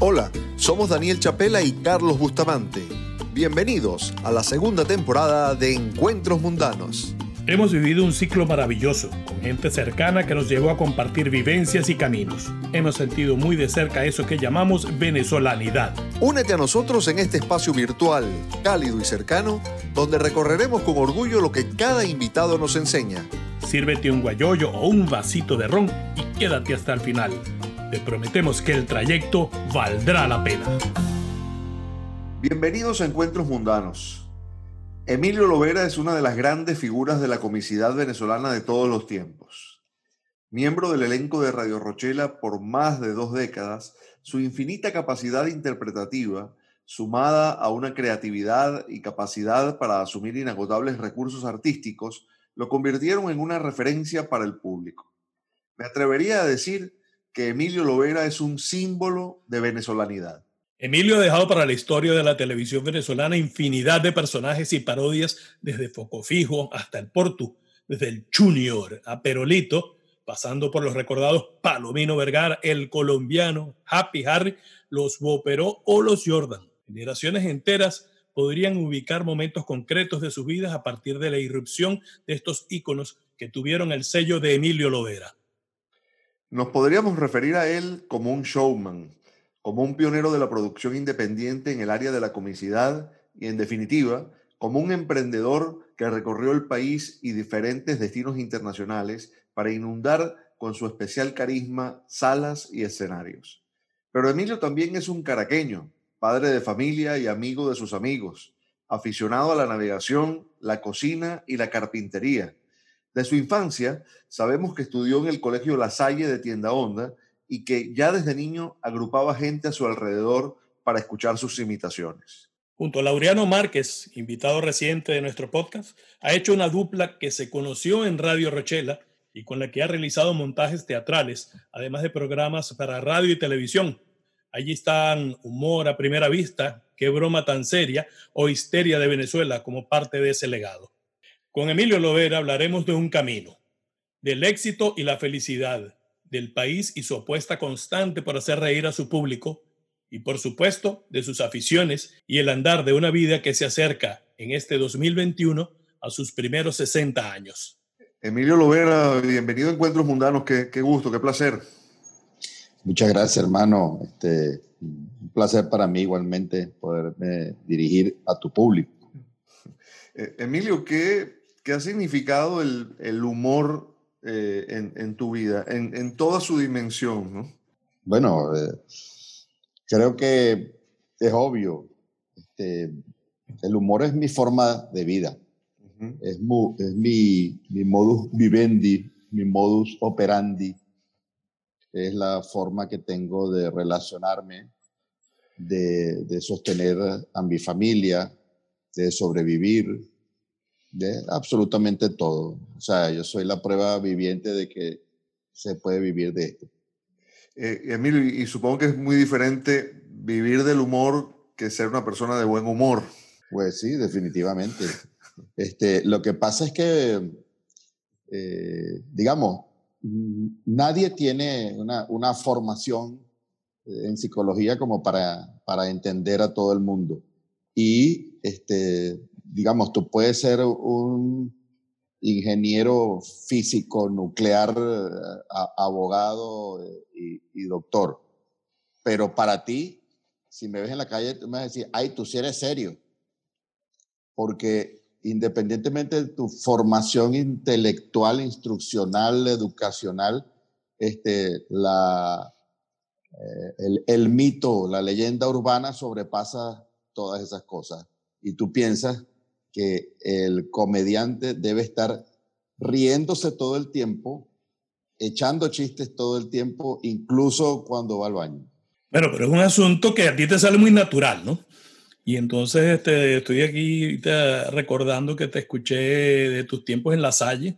Hola, somos Daniel Chapela y Carlos Bustamante. Bienvenidos a la segunda temporada de Encuentros Mundanos. Hemos vivido un ciclo maravilloso, con gente cercana que nos llevó a compartir vivencias y caminos. Hemos sentido muy de cerca eso que llamamos venezolanidad. Únete a nosotros en este espacio virtual, cálido y cercano, donde recorreremos con orgullo lo que cada invitado nos enseña. Sírvete un guayoyo o un vasito de ron y quédate hasta el final. Te prometemos que el trayecto valdrá la pena. Bienvenidos a Encuentros Mundanos. Emilio Lovera es una de las grandes figuras de la comicidad venezolana de todos los tiempos. Miembro del elenco de Radio Rochela por más de dos décadas, su infinita capacidad interpretativa, sumada a una creatividad y capacidad para asumir inagotables recursos artísticos, lo convirtieron en una referencia para el público. Me atrevería a decir que Emilio Lovera es un símbolo de venezolanidad. Emilio ha dejado para la historia de la televisión venezolana infinidad de personajes y parodias desde Foco Fijo hasta el Portu, desde el Junior a Perolito, pasando por los recordados Palomino Vergara, el colombiano, Happy Harry, los Boperó o los Jordan. Generaciones enteras podrían ubicar momentos concretos de sus vidas a partir de la irrupción de estos íconos que tuvieron el sello de Emilio Lovera. Nos podríamos referir a él como un showman, como un pionero de la producción independiente en el área de la comicidad y, en definitiva, como un emprendedor que recorrió el país y diferentes destinos internacionales para inundar con su especial carisma salas y escenarios. Pero Emilio también es un caraqueño, padre de familia y amigo de sus amigos, aficionado a la navegación, la cocina y la carpintería de su infancia, sabemos que estudió en el Colegio La Salle de Tienda Honda y que ya desde niño agrupaba gente a su alrededor para escuchar sus imitaciones. Junto a Laureano Márquez, invitado reciente de nuestro podcast, ha hecho una dupla que se conoció en Radio Rochela y con la que ha realizado montajes teatrales, además de programas para radio y televisión. Allí están Humor a primera vista, Qué broma tan seria o Histeria de Venezuela como parte de ese legado. Con Emilio Lovera hablaremos de un camino, del éxito y la felicidad, del país y su apuesta constante por hacer reír a su público y por supuesto de sus aficiones y el andar de una vida que se acerca en este 2021 a sus primeros 60 años. Emilio Lovera, bienvenido a Encuentros Mundanos, qué, qué gusto, qué placer. Muchas gracias, hermano. Este, un placer para mí igualmente poderme dirigir a tu público. Eh, Emilio, ¿qué, ¿Qué ha significado el, humor eh, en, tu vida, en, toda su dimensión? Bueno, eh, creo que es obvio. Este, el humor es mi forma de vida. es, mi, modus vivendi, mi modus operandi. Es la forma que tengo de relacionarme, de sostener a mi familia, de sobrevivir, de absolutamente todo. O sea, yo soy la prueba viviente de que se puede vivir de esto. Eh, Emilio, y supongo que es muy diferente vivir del humor que ser una persona de buen humor. Pues sí, definitivamente. este, lo que pasa es que, eh, digamos, nadie tiene una, una, formación en psicología como para, para entender a todo el mundo. Y este, digamos, tú puedes ser un ingeniero físico, nuclear, eh, abogado eh, y, doctor, pero para ti, si me ves en la calle, tú me vas a decir, ay, tú sí eres serio, porque independientemente de tu formación intelectual, instruccional, educacional, este, la, eh, el, mito, la leyenda urbana sobrepasa todas esas cosas. Y tú piensas que el comediante debe estar riéndose todo el tiempo, echando chistes todo el tiempo, incluso cuando va al baño. Bueno, pero es un asunto que a ti te sale muy natural, ¿no? Y entonces este, estoy aquí recordando que te escuché de tus tiempos en La Salle.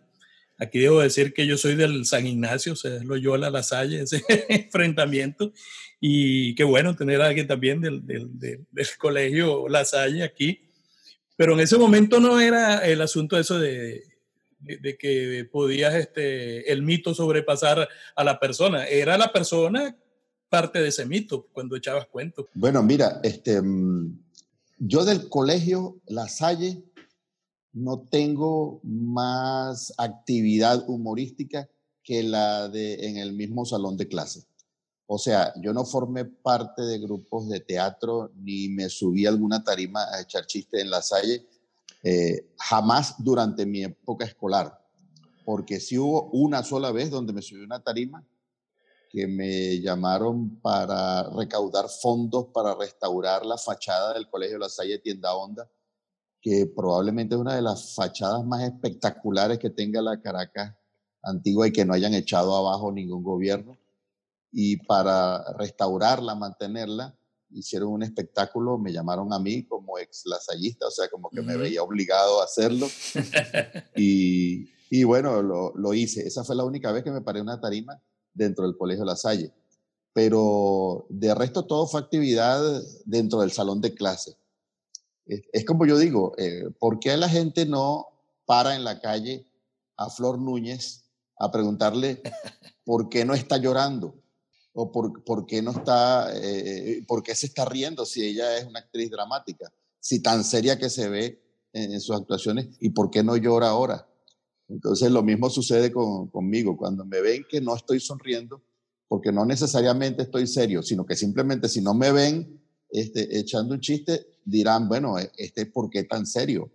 Aquí debo decir que yo soy del San Ignacio, o sea, es Loyola La Salle, ese enfrentamiento. Y qué bueno tener a alguien también del, del, del, del colegio La Salle aquí pero en ese momento no era el asunto eso de, de, que podías este, el mito sobrepasar a la persona. Era la persona parte de ese mito cuando echabas cuentos. Bueno, mira, este, mm, yo del colegio La Salle no tengo más actividad humorística que la de en el mismo salón de clase. O sea, yo no formé parte de grupos de teatro ni me subí alguna tarima a echar chistes en la Salle, eh, jamás durante mi época escolar, porque sí hubo una sola vez donde me subí una tarima que me llamaron para recaudar fondos para restaurar la fachada del Colegio La Salle Tienda Honda, que probablemente es una de las fachadas más espectaculares que tenga la Caracas antigua y que no hayan echado abajo ningún gobierno. Y para restaurarla, mantenerla, hicieron un espectáculo, me llamaron a mí como ex lasallista, o sea, como que me veía obligado a hacerlo. y, y, bueno, lo, lo, hice. Esa fue la única vez que me paré una tarima dentro del Colegio La Salle. Pero de resto todo fue actividad dentro del salón de clase. Es, como yo digo, eh, ¿por qué la gente no para en la calle a Flor Núñez a preguntarle por qué no está llorando? ¿O por, por qué no está, eh, por qué se está riendo si ella es una actriz dramática? Si tan seria que se ve en, sus actuaciones, ¿y por qué no llora ahora? Entonces lo mismo sucede conmigo. Cuando me ven que no estoy sonriendo, porque no necesariamente estoy serio, sino que simplemente si no me ven este, echando un chiste, dirán, bueno, e, este, ¿por qué tan serio?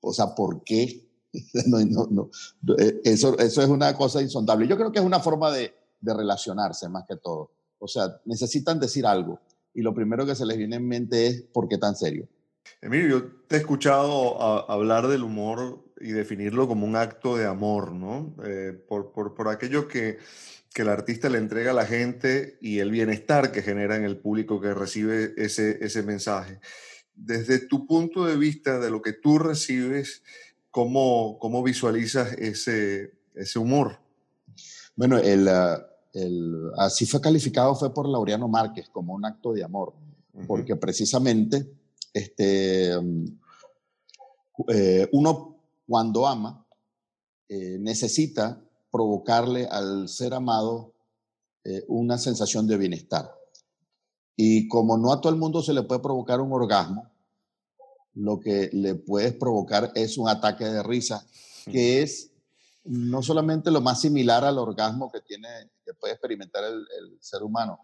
O sea, ¿por qué? no, no, e, Eso, eso es una cosa insondable. Yo creo que es una forma de, de relacionarse más que todo. O sea, necesitan decir algo y lo primero que se les viene en mente es, ¿por qué tan serio? Emilio, yo te he escuchado hablar del humor y definirlo como un acto de amor, ¿no? Eh, por, por, por, aquello que, que el artista le entrega a la gente y el bienestar que genera en el público que recibe ese, ese mensaje. Desde tu punto de vista, de lo que tú recibes, ¿cómo, cómo visualizas ese, ese humor? Bueno, el, ah, el, así fue calificado fue por Laureano Márquez como un acto de amor, porque precisamente este, mm, eh, uno cuando ama, eh, necesita provocarle al ser amado eh, una sensación de bienestar. Y como no a todo el mundo se le puede provocar un orgasmo, lo que le puedes provocar es un ataque de risa, que es no solamente lo más similar al orgasmo que tiene, que puede experimentar el, ser humano,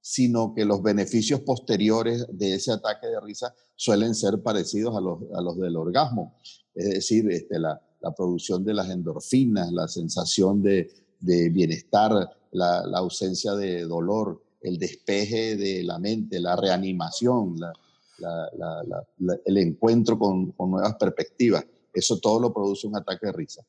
sino que los beneficios posteriores de ese ataque de risa suelen ser parecidos a los, a los del orgasmo es decir, este, la, producción de las endorfinas, la sensación de, bienestar, la, ausencia de dolor, el despeje de la mente, la reanimación, el encuentro con, con, nuevas perspectivas. Eso todo lo produce un ataque de risa.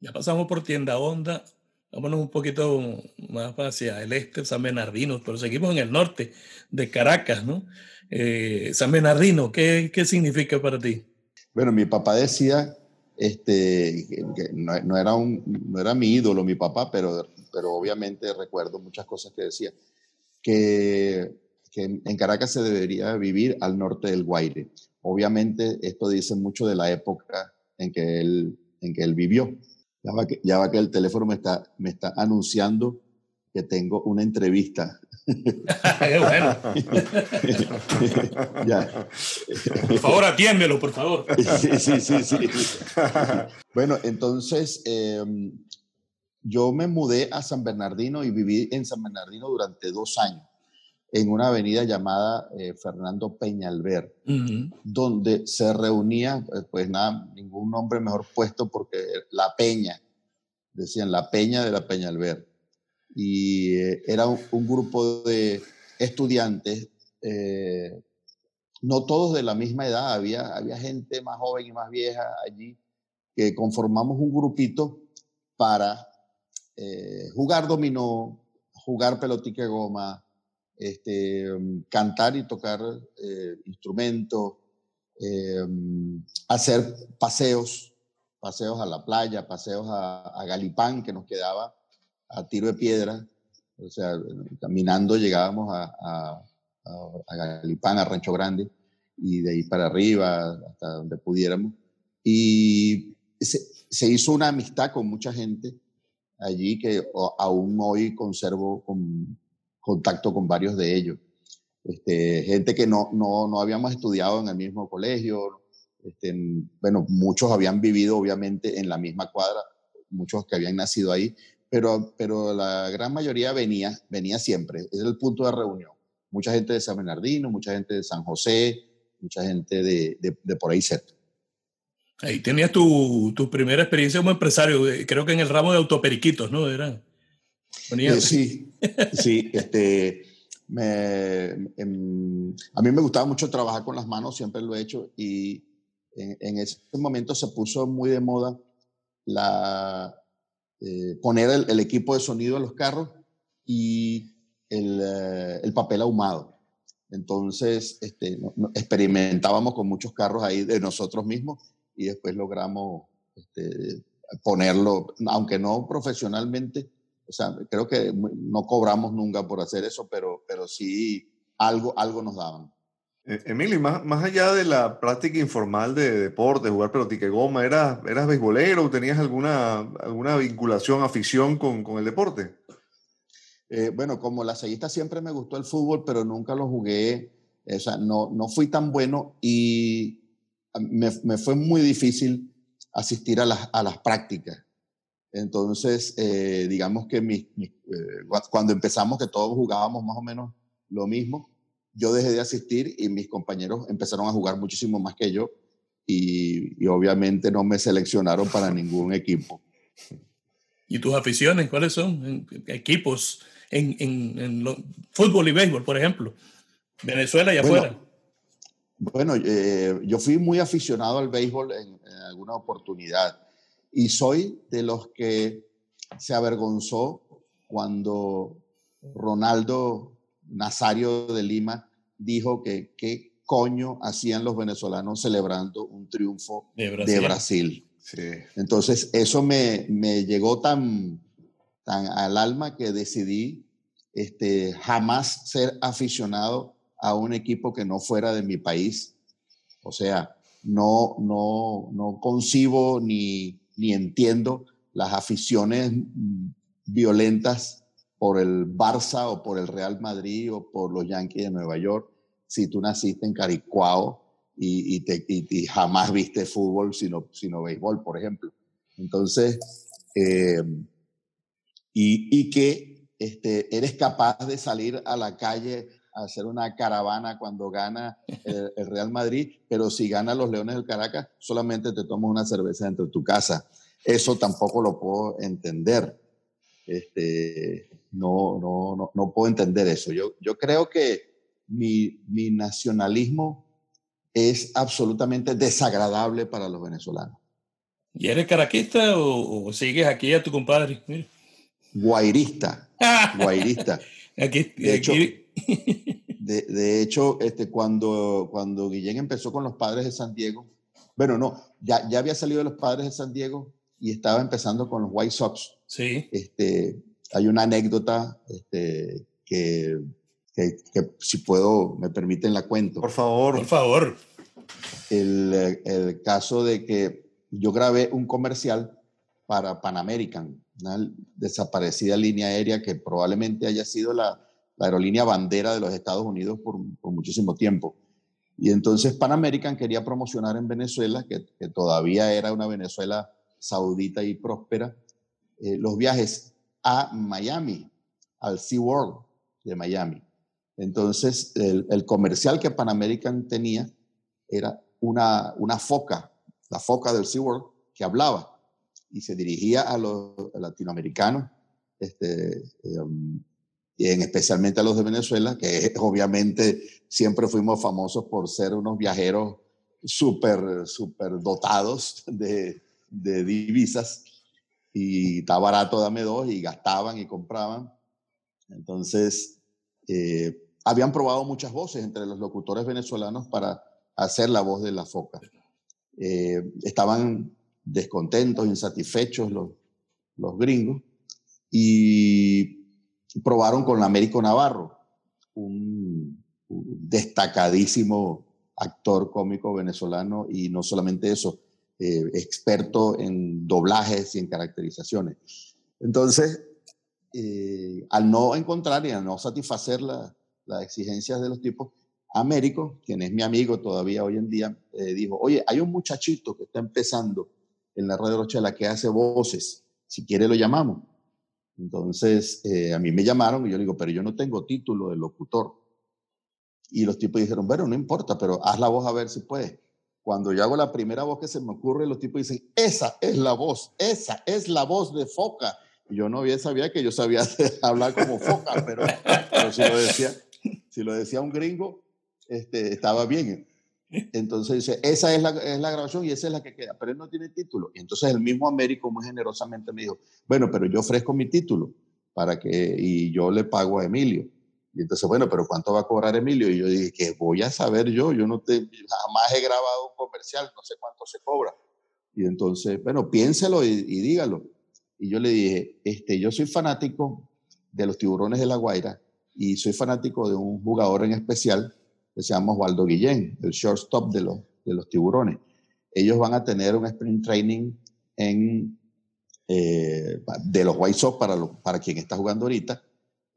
Ya pasamos por Tienda Honda, vámonos un poquito más hacia el este, San Bernardino, pero seguimos en el norte de Caracas, ¿no? Eh, San Bernardino, ¿qué, ¿qué significa para ti? Bueno, mi papá decía, este, que no, era un, no era mi ídolo, mi papá, pero, pero obviamente recuerdo muchas cosas que decía, que, que en Caracas se debería vivir al norte del Guaire. Obviamente esto dice mucho de la época en que él, en que él vivió. Ya va, que, ya va que el teléfono me está, me está anunciando que tengo una entrevista Qué bueno. Por favor, atiéndelo, por favor. sí, sí, sí, Bueno, entonces em, yo me mudé a San Bernardino y viví en San Bernardino durante dos años en una avenida llamada eh, Fernando Peñalver, donde se reunía, eh, pues nada, ningún nombre mejor puesto porque la Peña, decían la Peña de la Peñalver y eh, era un, grupo de estudiantes, eh, no todos de la misma edad, había, había gente más joven y más vieja allí, que conformamos un grupito para eh, jugar dominó, jugar pelotique goma, este, cantar y tocar instrumentos, hacer paseos, paseos a la playa, paseos a Galipán, que nos quedaba a tiro de piedra, o sea, caminando llegábamos a, a, Galipán, a Rancho Grande, y de ahí para arriba, hasta donde pudiéramos. Y se hizo una amistad con mucha gente allí que aún hoy conservo con, contacto con varios de ellos. Este, gente que no, no, no, habíamos estudiado en el mismo colegio, este, bueno, muchos habían vivido obviamente en la misma cuadra, muchos que habían nacido ahí, pero, pero la gran mayoría venía, venía siempre, es el punto de reunión. Mucha gente de San Bernardino, mucha gente de San José, mucha gente de, de, por ahí cerca. Ahí tenías tu, tu, primera experiencia como empresario, eh, creo que en el ramo de autoperiquitos, ¿no? Eran. Eh, sí, sí, este, me, em, a mí me gustaba mucho trabajar con las manos, siempre lo he hecho, y en, ese momento se puso muy de moda la, eh, poner el, equipo de sonido en los carros y el, el papel ahumado. Entonces, este, experimentábamos con muchos carros ahí de nosotros mismos y después logramos este, ponerlo, aunque no profesionalmente, o sea, creo que no cobramos nunca por hacer eso, pero, pero sí algo, algo nos daban. E, Emily, más, más allá de la práctica informal de deporte, jugar pelotique goma, ¿eras, ¿eras beisbolero o tenías alguna, alguna vinculación, afición con, con el deporte? Eh, bueno, como la seguista siempre me gustó el fútbol, pero nunca lo jugué, o sea, no, no fui tan bueno y me, me fue muy difícil asistir a las, a las prácticas. Entonces, eh, digamos que eh, cuando empezamos, que todos jugábamos más o menos lo mismo, yo dejé de asistir y mis compañeros empezaron a jugar muchísimo más que yo y, obviamente no me seleccionaron para ningún equipo. ¿Y tus aficiones cuáles son? ¿Equipos en, en, fútbol y béisbol, por ejemplo? Venezuela y afuera. Bueno, eh, yo fui muy aficionado al béisbol en, alguna oportunidad y soy de los que se avergonzó cuando Ronaldo Nazario de Lima dijo que qué coño hacían los venezolanos celebrando un triunfo de Brasil. Entonces, eso me, me, llegó tan, tan al alma que decidí este, jamás ser aficionado a un equipo que no fuera de mi país. O sea, no, no, no concibo ni, ni entiendo las aficiones violentas por el Barça o por el Real Madrid o por los Yankees de Nueva York si tú naciste en Caricuao y, y, te, y, jamás viste fútbol sino, sino béisbol, por ejemplo. Entonces, eh, y, y, que este, eres capaz de salir a la calle hacer una caravana cuando gana el, Real Madrid, pero si gana los Leones del Caracas, solamente te tomas una cerveza dentro de tu casa. Eso tampoco lo puedo entender. Este, no, no, no, no puedo entender eso. Yo, yo creo que mi, mi nacionalismo es absolutamente desagradable para los venezolanos. ¿Y eres caraquista o, sigues aquí a tu compadre? Guairista. Guairista. aquí, de hecho, de, hecho, este, cuando, cuando Guillén empezó con los padres de San Diego, bueno, no, ya, ya había salido de los padres de San Diego y estaba empezando con los White Sox. Sí. Este, hay una anécdota este, que, que, si puedo, me permiten la cuento. Por favor. Por favor. El, el caso de que yo grabé un comercial para Pan American, una desaparecida línea aérea que probablemente haya sido la, la aerolínea bandera de los Estados Unidos por, muchísimo tiempo. Y entonces Pan American quería promocionar en Venezuela, que, todavía era una Venezuela saudita y próspera, eh, los viajes a Miami, al SeaWorld de Miami. Entonces, el, comercial que Pan American tenía era una, una foca, la foca del SeaWorld, que hablaba y se dirigía a los latinoamericanos este, em, y en especialmente a los de Venezuela, que obviamente siempre fuimos famosos por ser unos viajeros súper, súper dotados de, de divisas y está barato, dame dos, y gastaban y compraban. Entonces, eh, habían probado muchas voces entre los locutores venezolanos para hacer la voz de la foca. Eh, estaban descontentos, insatisfechos los, los gringos, y probaron con Américo Navarro, un, destacadísimo actor cómico venezolano y no solamente eso, eh, experto en doblajes y en caracterizaciones. Entonces, eh, al no encontrar y al no satisfacer las exigencias de los tipos, Américo, quien es mi amigo todavía hoy en día, eh, dijo, oye, hay un muchachito que está empezando en la radio Rochela que hace voces, si quiere lo llamamos. Entonces, a mí me llamaron y yo digo, pero yo no tengo título de locutor. Y los tipos dijeron, bueno, no importa, pero haz la voz a ver si puedes. Cuando yo hago la primera voz que se me ocurre, los tipos dicen, esa es la voz, esa es la voz de foca. Y yo no bien sabía que yo sabía hablar como foca, pero, si, lo decía, si lo decía un gringo, este, estaba bien. Entonces dice, esa es la, es la grabación y esa es la que queda, pero él no tiene título. Y entonces el mismo Américo muy generosamente me dijo, bueno, pero yo ofrezco mi título para que, y yo le pago a Emilio. Y entonces, bueno, pero ¿cuánto va a cobrar Emilio? Y yo dije, que voy a saber yo, yo no te, jamás he grabado un comercial, no sé cuánto se cobra. Y entonces, bueno, piénselo y, dígalo. Y yo le dije, este, yo soy fanático de los tiburones de La Guaira y soy fanático de un jugador en especial que se llama Osvaldo Guillén, el shortstop de los, de los tiburones. Ellos van a tener un sprint training en, eh, de los White Sox para, para quien está jugando ahorita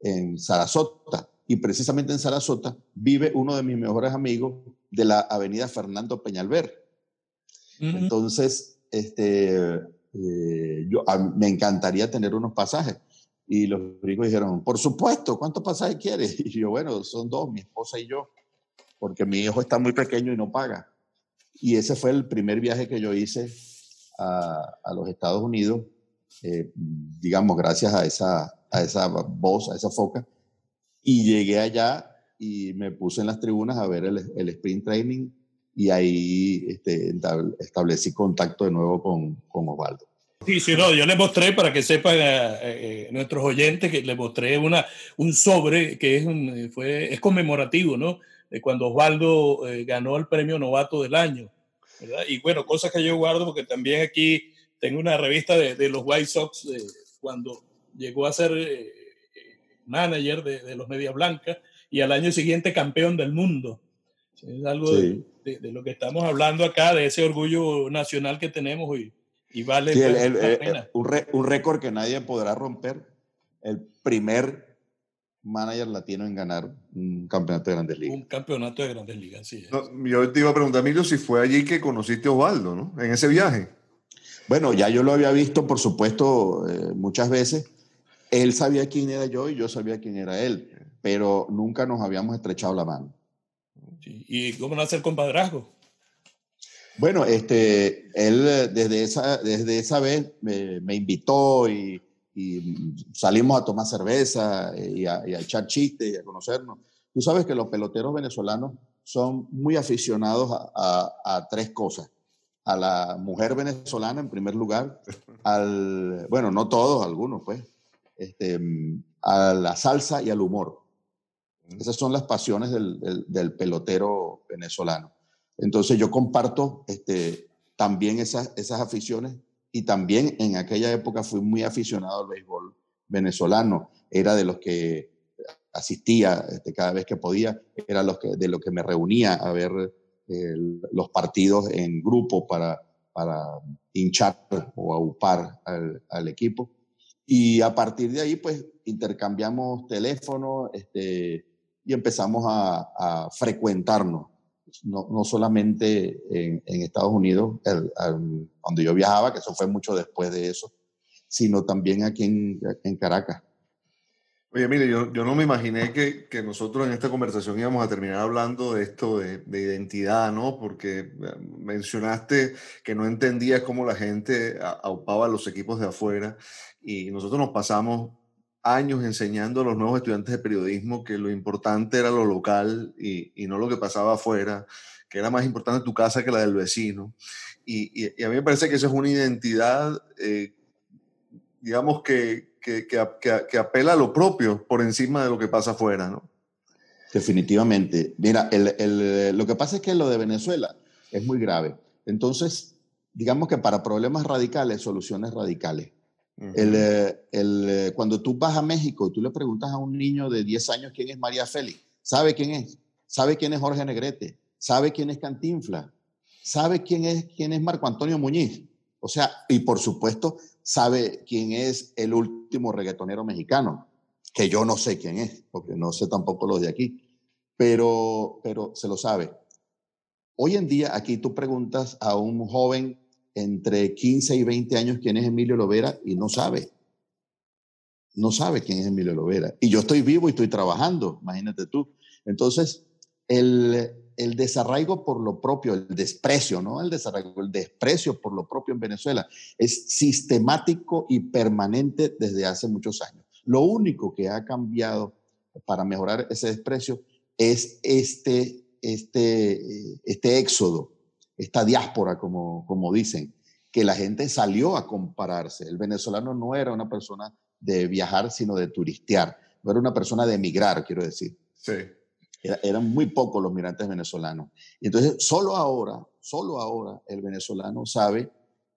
en Sarasota. Y precisamente en Sarasota vive uno de mis mejores amigos de la avenida Fernando Peñalver. Entonces, este, eh, yo, me encantaría tener unos pasajes. Y los gringos dijeron, por supuesto, ¿cuántos pasajes quieres? Y yo, bueno, son dos, mi esposa y yo, porque mi hijo está muy pequeño y no paga. Y ese fue el primer viaje que yo hice a, a los Estados Unidos, eh, digamos, gracias a esa, a esa voz, a esa foca. Y llegué allá y me puse en las tribunas a ver el, el sprint training y ahí este, establecí contacto de nuevo con, con Osvaldo. Sí, sí, no, yo le mostré para que sepan a, eh, nuestros oyentes que le mostré una, un sobre que es, un, fue, es conmemorativo, ¿no? De cuando Osvaldo eh, ganó el premio novato del año, ¿verdad? Y bueno, cosas que yo guardo porque también aquí tengo una revista de, de los White Sox cuando llegó a ser eh, manager de, los Medias Blancas y al año siguiente campeón del mundo. Es algo de, lo que estamos hablando acá, de ese orgullo nacional que tenemos y, y vale la pena. un, récord que nadie podrá romper. El primer manager latino en ganar un campeonato de Grandes Ligas. Un campeonato de Grandes Ligas, sí. yo te iba a preguntar, Emilio, si fue allí que conociste a Osvaldo, ¿no? En ese viaje. Bueno, ya yo lo había visto, por supuesto, eh, muchas veces él sabía quién era yo y yo sabía quién era él, pero nunca nos habíamos estrechado la mano. ¿Y cómo nace el compadrazgo? Bueno, este, él desde esa, desde esa vez me, invitó y, salimos a tomar cerveza y a, echar chistes y a conocernos. Tú sabes que los peloteros venezolanos son muy aficionados a, tres cosas. A la mujer venezolana en primer lugar, al, bueno, no todos, algunos pues, este, a la salsa y al humor. Esas son las pasiones del, pelotero venezolano. Entonces yo comparto este, también esas, esas aficiones y también en aquella época fui muy aficionado al béisbol venezolano. Era de los que asistía este, cada vez que podía, era los que, de los que me reunía a ver los partidos en grupo para, para hinchar o aupar al, al equipo. Y a partir de ahí, pues intercambiamos teléfono este, y empezamos a, frecuentarnos. No, no solamente en, Estados Unidos, donde yo viajaba, que eso fue mucho después de eso, sino también aquí en, en Caracas. Oye, mire, yo, yo, no me imaginé que, que, nosotros en esta conversación íbamos a terminar hablando de esto de, de, identidad, ¿no? Porque eh, mencionaste que no entendías cómo la gente aupaba los equipos de afuera y nosotros nos pasamos años enseñando a los nuevos estudiantes de periodismo que lo importante era lo local y, y no lo que pasaba afuera, que era más importante tu casa que la del vecino. Y, y, a mí me parece que esa es una identidad, eh, digamos, que, que, que, apela a lo propio por encima de lo que pasa afuera, ¿no? Definitivamente. Mira, el, el, lo que pasa es que lo de Venezuela es muy grave. Entonces, digamos que para problemas radicales, soluciones radicales. eh, el, eh, cuando tú vas a México y tú le preguntas a un niño de 10 años quién es María Félix, sabe quién es, sabe quién es Jorge Negrete, sabe quién es Cantinfla. sabe quién es, quién es Marco Antonio Muñiz. O sea, y por supuesto, sabe quién es el último reggaetonero mexicano, que yo no sé quién es, porque no sé tampoco los de aquí, pero, pero se lo sabe. Hoy en día, aquí tú preguntas a un joven entre 15 y 20 años quién es Emilio Lovera y no sabe. No sabe quién es Emilio Lovera. Y yo estoy vivo y estoy trabajando, imagínate tú. Entonces, el, el desarraigo por lo propio, el desprecio, no el desarraigo, el desprecio por lo propio en Venezuela es sistemático y permanente desde hace muchos años. Lo único que ha cambiado para mejorar ese desprecio es este, este, este éxodo, esta diáspora, como, como dicen, que la gente salió a compararse. El venezolano no era una persona de viajar, sino de turistear, no era una persona de emigrar, quiero decir. Sí eran muy pocos los migrantes venezolanos. Y entonces, solo ahora, solo ahora el venezolano sabe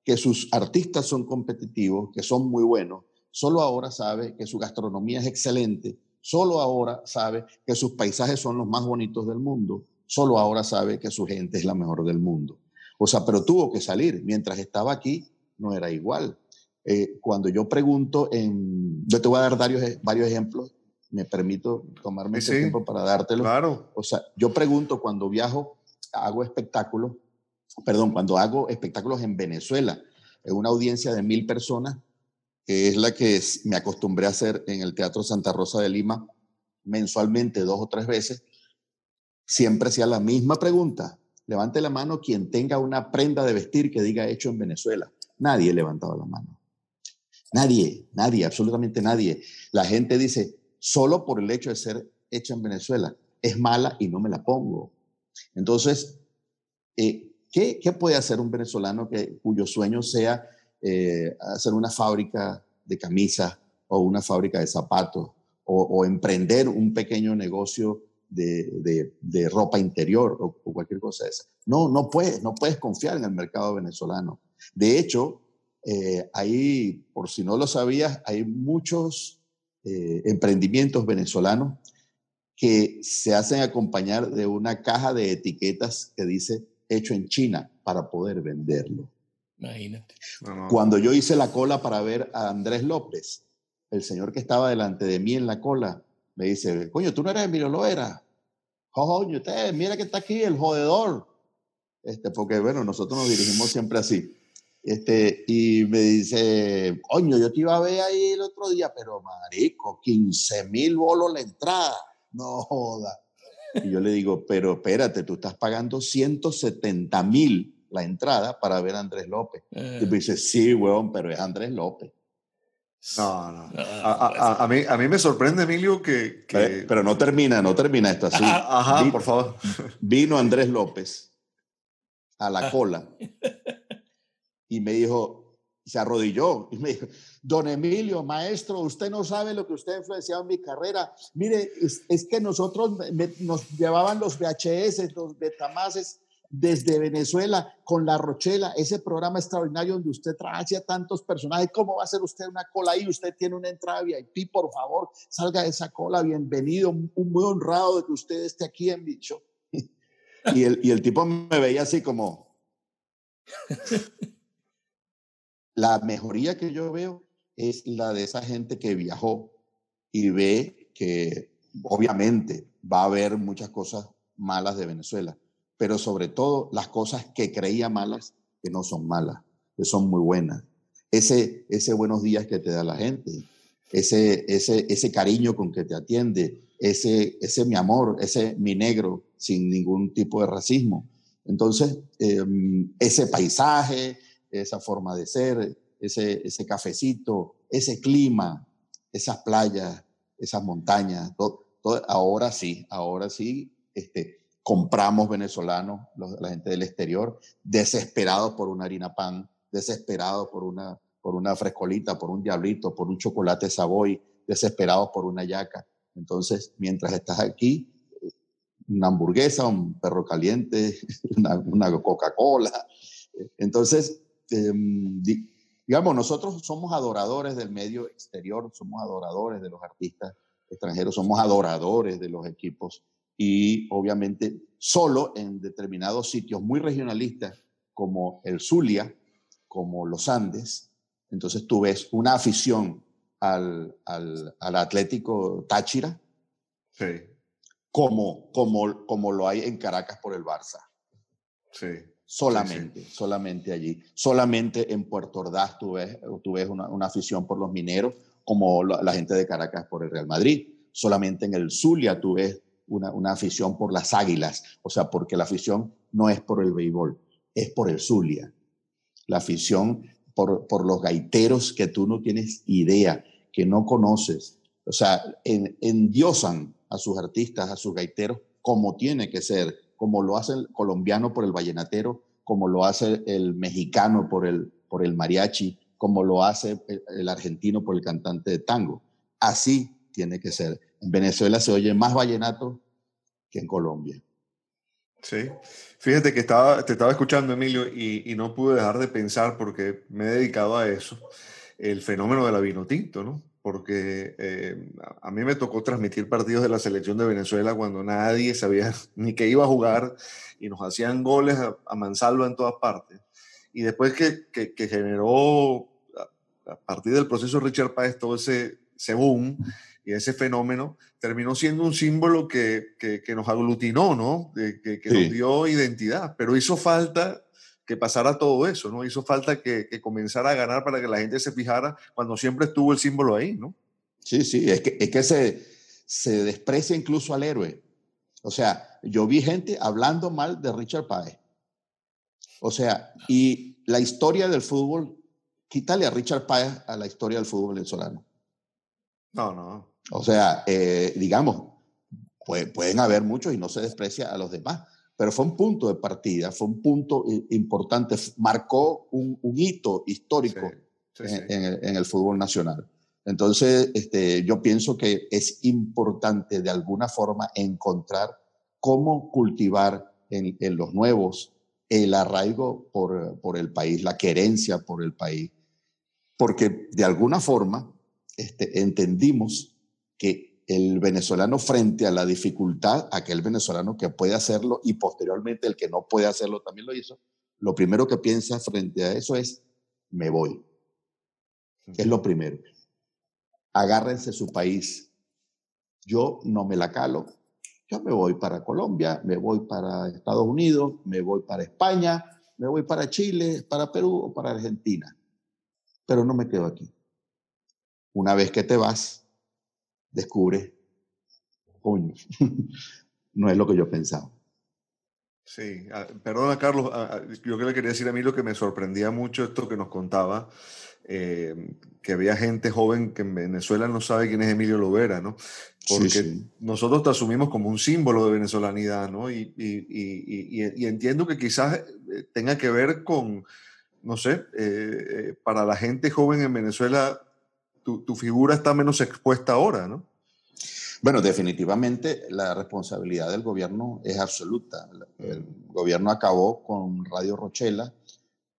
que sus artistas son competitivos, que son muy buenos. Solo ahora sabe que su gastronomía es excelente. Solo ahora sabe que sus paisajes son los más bonitos del mundo. Solo ahora sabe que su gente es la mejor del mundo. O sea, pero tuvo que salir. Mientras estaba aquí, no era igual. Eh, cuando yo pregunto, en, yo te voy a dar varios, varios ejemplos me permito tomarme ese tiempo para dártelo. Claro. O sea, yo pregunto cuando viajo, hago espectáculos, perdón, cuando hago espectáculos en Venezuela, en una audiencia de mil personas, que es la que me acostumbré a hacer en el Teatro Santa Rosa de Lima mensualmente dos o tres veces, siempre hacía la misma pregunta. Levante la mano quien tenga una prenda de vestir que diga hecho en Venezuela. Nadie levantaba la mano. Nadie, nadie, absolutamente nadie. La gente dice, solo por el hecho de ser hecha en Venezuela. Es mala y no me la pongo. Entonces, eh, ¿qué, puede hacer un venezolano que, cuyo sueño sea eh, hacer una fábrica de camisas o una fábrica de zapatos o, emprender un pequeño negocio de, ropa interior o, cualquier cosa de esa? No, no puedes, no puedes confiar en el mercado venezolano. De hecho, eh, por si no lo sabías, hay muchos eh, emprendimientos venezolanos que se hacen acompañar de una caja de etiquetas que dice hecho en China para poder venderlo. Imagínate. Cuando yo hice la cola para ver a Andrés López, el señor que estaba delante de mí en la cola, me dice, coño, tú no eres Emilio Loera. Coño, usted, mira que está aquí el jodedor. Este, porque bueno, nosotros nos dirigimos siempre así. Este, y me dice, coño, yo te iba a ver ahí el otro día, pero marico, 15 mil bolos la entrada. No joda. Y yo le digo, pero espérate, tú estás pagando 170 mil la entrada para ver a Andrés López. Y me eh. dice, sí, weón, pero es Andrés López. No, no. A, a, mí, a mí me sorprende, Emilio, que... Pero, no termina, no termina esto así. Ajá, por favor. Vino Andrés López a la cola y me dijo, se arrodilló y me dijo, don Emilio, maestro, usted no sabe lo que usted ha influenciado en mi carrera. Mire, es, que nosotros nos llevaban los VHS, los Betamases desde Venezuela con La Rochela, ese programa extraordinario donde usted trae a tantos personajes. ¿Cómo va a ser usted una cola ahí? Usted tiene una entrada VIP, por favor, salga de esa cola, bienvenido, muy honrado de que usted esté aquí en mi show. Y el, y el tipo me veía así como... La mejoría que yo veo es la de esa gente que viajó y ve que obviamente va a haber muchas cosas malas de Venezuela, pero sobre todo las cosas que creía malas que no son malas, que son muy buenas. Ese, ese buenos días que te da la gente, ese, ese, ese cariño con que te atiende, ese, ese mi amor, ese mi negro sin ningún tipo de racismo. Entonces, em, ese paisaje, esa forma de ser, ese, ese cafecito, ese clima, esas playas, esas montañas, ahora sí, ahora sí, este, compramos venezolanos, la gente del exterior, desesperados por una harina pan, desesperados por una, por una frescolita, por un diablito, por un chocolate Savoy, desesperados por una yaca. Entonces, mientras estás aquí, una hamburguesa, un perro caliente, una Coca-Cola. Entonces, Em, digamos, nosotros somos adoradores del medio exterior, somos adoradores de los artistas extranjeros, somos adoradores de los equipos y obviamente solo en determinados sitios muy regionalistas como el Zulia, como los Andes, entonces tú ves una afición al, al, al Atlético Táchira, Sí, como, como, como lo hay en Caracas por el Barça. sí. Solamente, solamente allí. Solamente en Puerto Ordaz tú ves, una, una afición por los mineros, como la, gente de Caracas por el Real Madrid. Solamente en el Zulia tú ves una, una afición por las águilas. O sea, porque la afición no es por el béisbol, es por el Zulia. La afición por, por los gaiteros que tú no tienes idea, que no conoces. O sea, en, endiosan a sus artistas, a sus gaiteros, como tiene que ser, como lo hace el colombiano por el vallenatero, como lo hace el mexicano por el, por el mariachi, como lo hace el, argentino por el cantante de tango. Así tiene que ser. En Venezuela se oye más vallenato que en Colombia. Sí, fíjate que estaba, te estaba escuchando, Emilio, y, y, no pude dejar de pensar, porque me he dedicado a eso, el fenómeno de la vino tinto, ¿no? Porque eh, a mí me tocó transmitir partidos de la selección de Venezuela cuando nadie sabía ni que iba a jugar y nos hacían goles a, a mansalva en todas partes. Y después que, que, que generó, a, a, partir del proceso Richard Páez, todo ese, ese boom, y ese fenómeno terminó siendo un símbolo que, que, nos aglutinó, ¿no? Que, que sí. nos dio identidad, pero hizo falta que pasara todo eso, ¿no? Hizo falta que, que, comenzara a ganar para que la gente se fijara cuando siempre estuvo el símbolo ahí, ¿no? Sí, sí, es que, es que se, se desprecia incluso al héroe. O sea, yo vi gente hablando mal de Richard Páez. O sea, y la historia del fútbol, quítale a Richard Páez a la historia del fútbol venezolano. No, no. O sea, eh, digamos, puede, pueden haber muchos y no se desprecia a los demás, pero fue un punto de partida, fue un punto importante, marcó un, un hito histórico sí, sí, sí. En, en, el, en, el, fútbol nacional. Entonces, este, yo pienso que es importante de alguna forma encontrar cómo cultivar en, en los nuevos el arraigo por, por el país, la querencia por el país, porque de alguna forma este, entendimos que el venezolano frente a la dificultad, aquel venezolano que puede hacerlo y posteriormente el que no puede hacerlo también lo hizo, lo primero que piensa frente a eso es, me voy. Es lo primero. Agárrense su país. Yo no me la calo. Yo me voy para Colombia, me voy para Estados Unidos, me voy para España, me voy para Chile, para Perú o para Argentina. Pero no me quedo aquí. Una vez que te vas, descubre, coño, no es lo que yo pensaba. Sí, ah, perdona Carlos, ah, yo que le quería decir a mí lo que me sorprendía mucho esto que nos contaba, eh, que había gente joven que en Venezuela no sabe quién es Emilio Lovera, ¿no? Porque sí, sí. nosotros te asumimos como un símbolo de venezolanidad, ¿no? Y, y, y, y entiendo que quizás eh, tenga que ver con, no sé, eh, eh, para la gente joven en Venezuela tu, figura está menos expuesta ahora, ¿no? Bueno, definitivamente la responsabilidad del gobierno es absoluta. El gobierno acabó con Radio Rochela,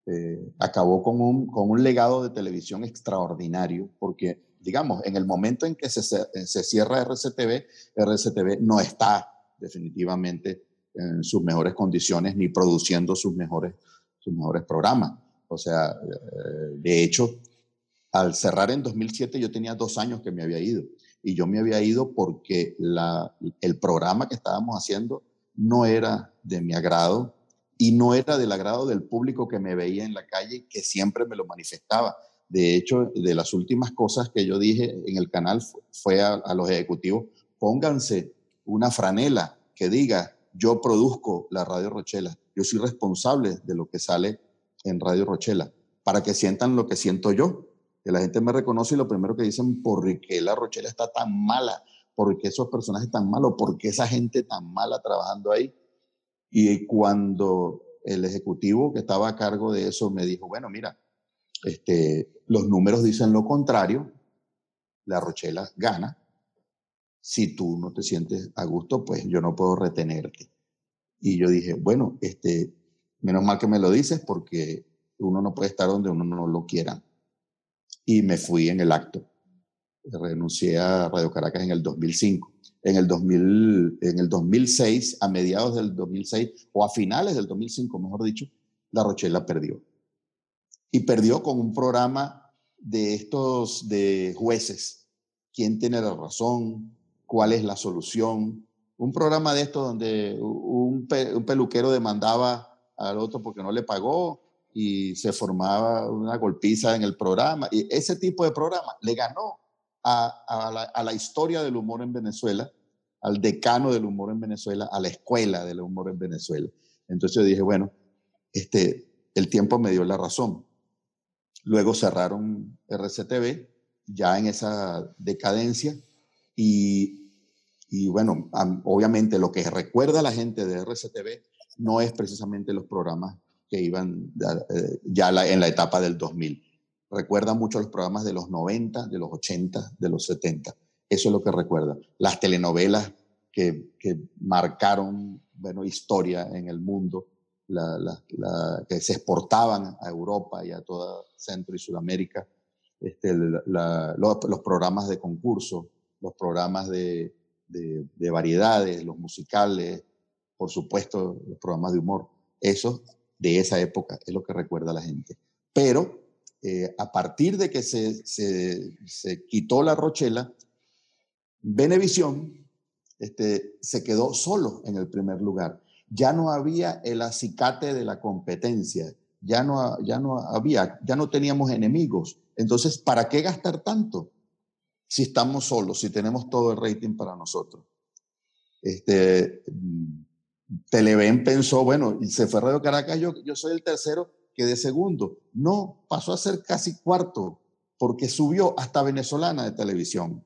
eh, acabó con un, con un legado de televisión extraordinario, porque, digamos, en el momento en que se, se cierra RCTV, RCTV no está definitivamente en sus mejores condiciones ni produciendo sus mejores, sus mejores programas. O sea, eh, de hecho, al cerrar en 2007 yo tenía dos años que me había ido. Y yo me había ido porque el programa que estábamos haciendo no era de mi agrado y no era del agrado del público que me veía en la calle, que siempre me lo manifestaba. De hecho, de las últimas cosas que yo dije en el canal fue a los ejecutivos, pónganse una franela que diga, yo produzco la Radio Rochela, yo soy responsable de lo que sale en Radio Rochela, para que sientan lo que siento yo, que la gente me reconoce y lo primero que dicen, ¿por qué la Rochela está tan mala? ¿Por qué esos personajes tan malos? ¿Por qué esa gente tan mala trabajando ahí? Y cuando el ejecutivo que estaba a cargo de eso me dijo, bueno, mira, este, los números dicen lo contrario, la Rochela gana. Si tú no te sientes a gusto, pues yo no puedo retenerte. Y yo dije, bueno, este, menos mal que me lo dices porque uno no puede estar donde uno no lo quiera y me fui en el acto. Renuncié a Radio Caracas en el 2005. en el, 2000, en el 2006, a mediados del 2006 o a finales del 2005, mejor dicho, La Rochela perdió. Y perdió con un programa de estos de jueces. ¿Quién tiene la razón? ¿Cuál es la solución? Un programa de estos donde un, un peluquero demandaba al otro porque no le pagó y se formaba una golpiza en el programa. Y ese tipo de programa le ganó a, la, historia del humor en Venezuela, al decano del humor en Venezuela, a la escuela del humor en Venezuela. Entonces yo dije, bueno, este, el tiempo me dio la razón. Luego cerraron RCTV, ya en esa decadencia, y, y bueno, obviamente lo que recuerda a la gente de RCTV no es precisamente los programas que iban eh, ya en la etapa del 2000 recuerda mucho los programas de los 90, de los 80, de los 70. Eso es lo que recuerda. Las telenovelas que, marcaron bueno, historia en el mundo, que se exportaban a Europa y a toda Centro y Sudamérica, este, los, programas de concurso, los programas de, de variedades, los musicales, por supuesto, los programas de humor. Eso de esa época es lo que recuerda la gente. Pero eh, a partir de que se, se, quitó la Rochela, Benevisión este, se quedó solo en el primer lugar. Ya no había el acicate de la competencia, ya no, ya no había, ya no teníamos enemigos. Entonces, ¿para qué gastar tanto si estamos solos, si tenemos todo el rating para nosotros? Este, mm, Televen pensó, bueno, y se fue Radio Caracas, yo, yo soy el tercero, que de segundo. No, pasó a ser casi cuarto, porque subió hasta venezolana de televisión,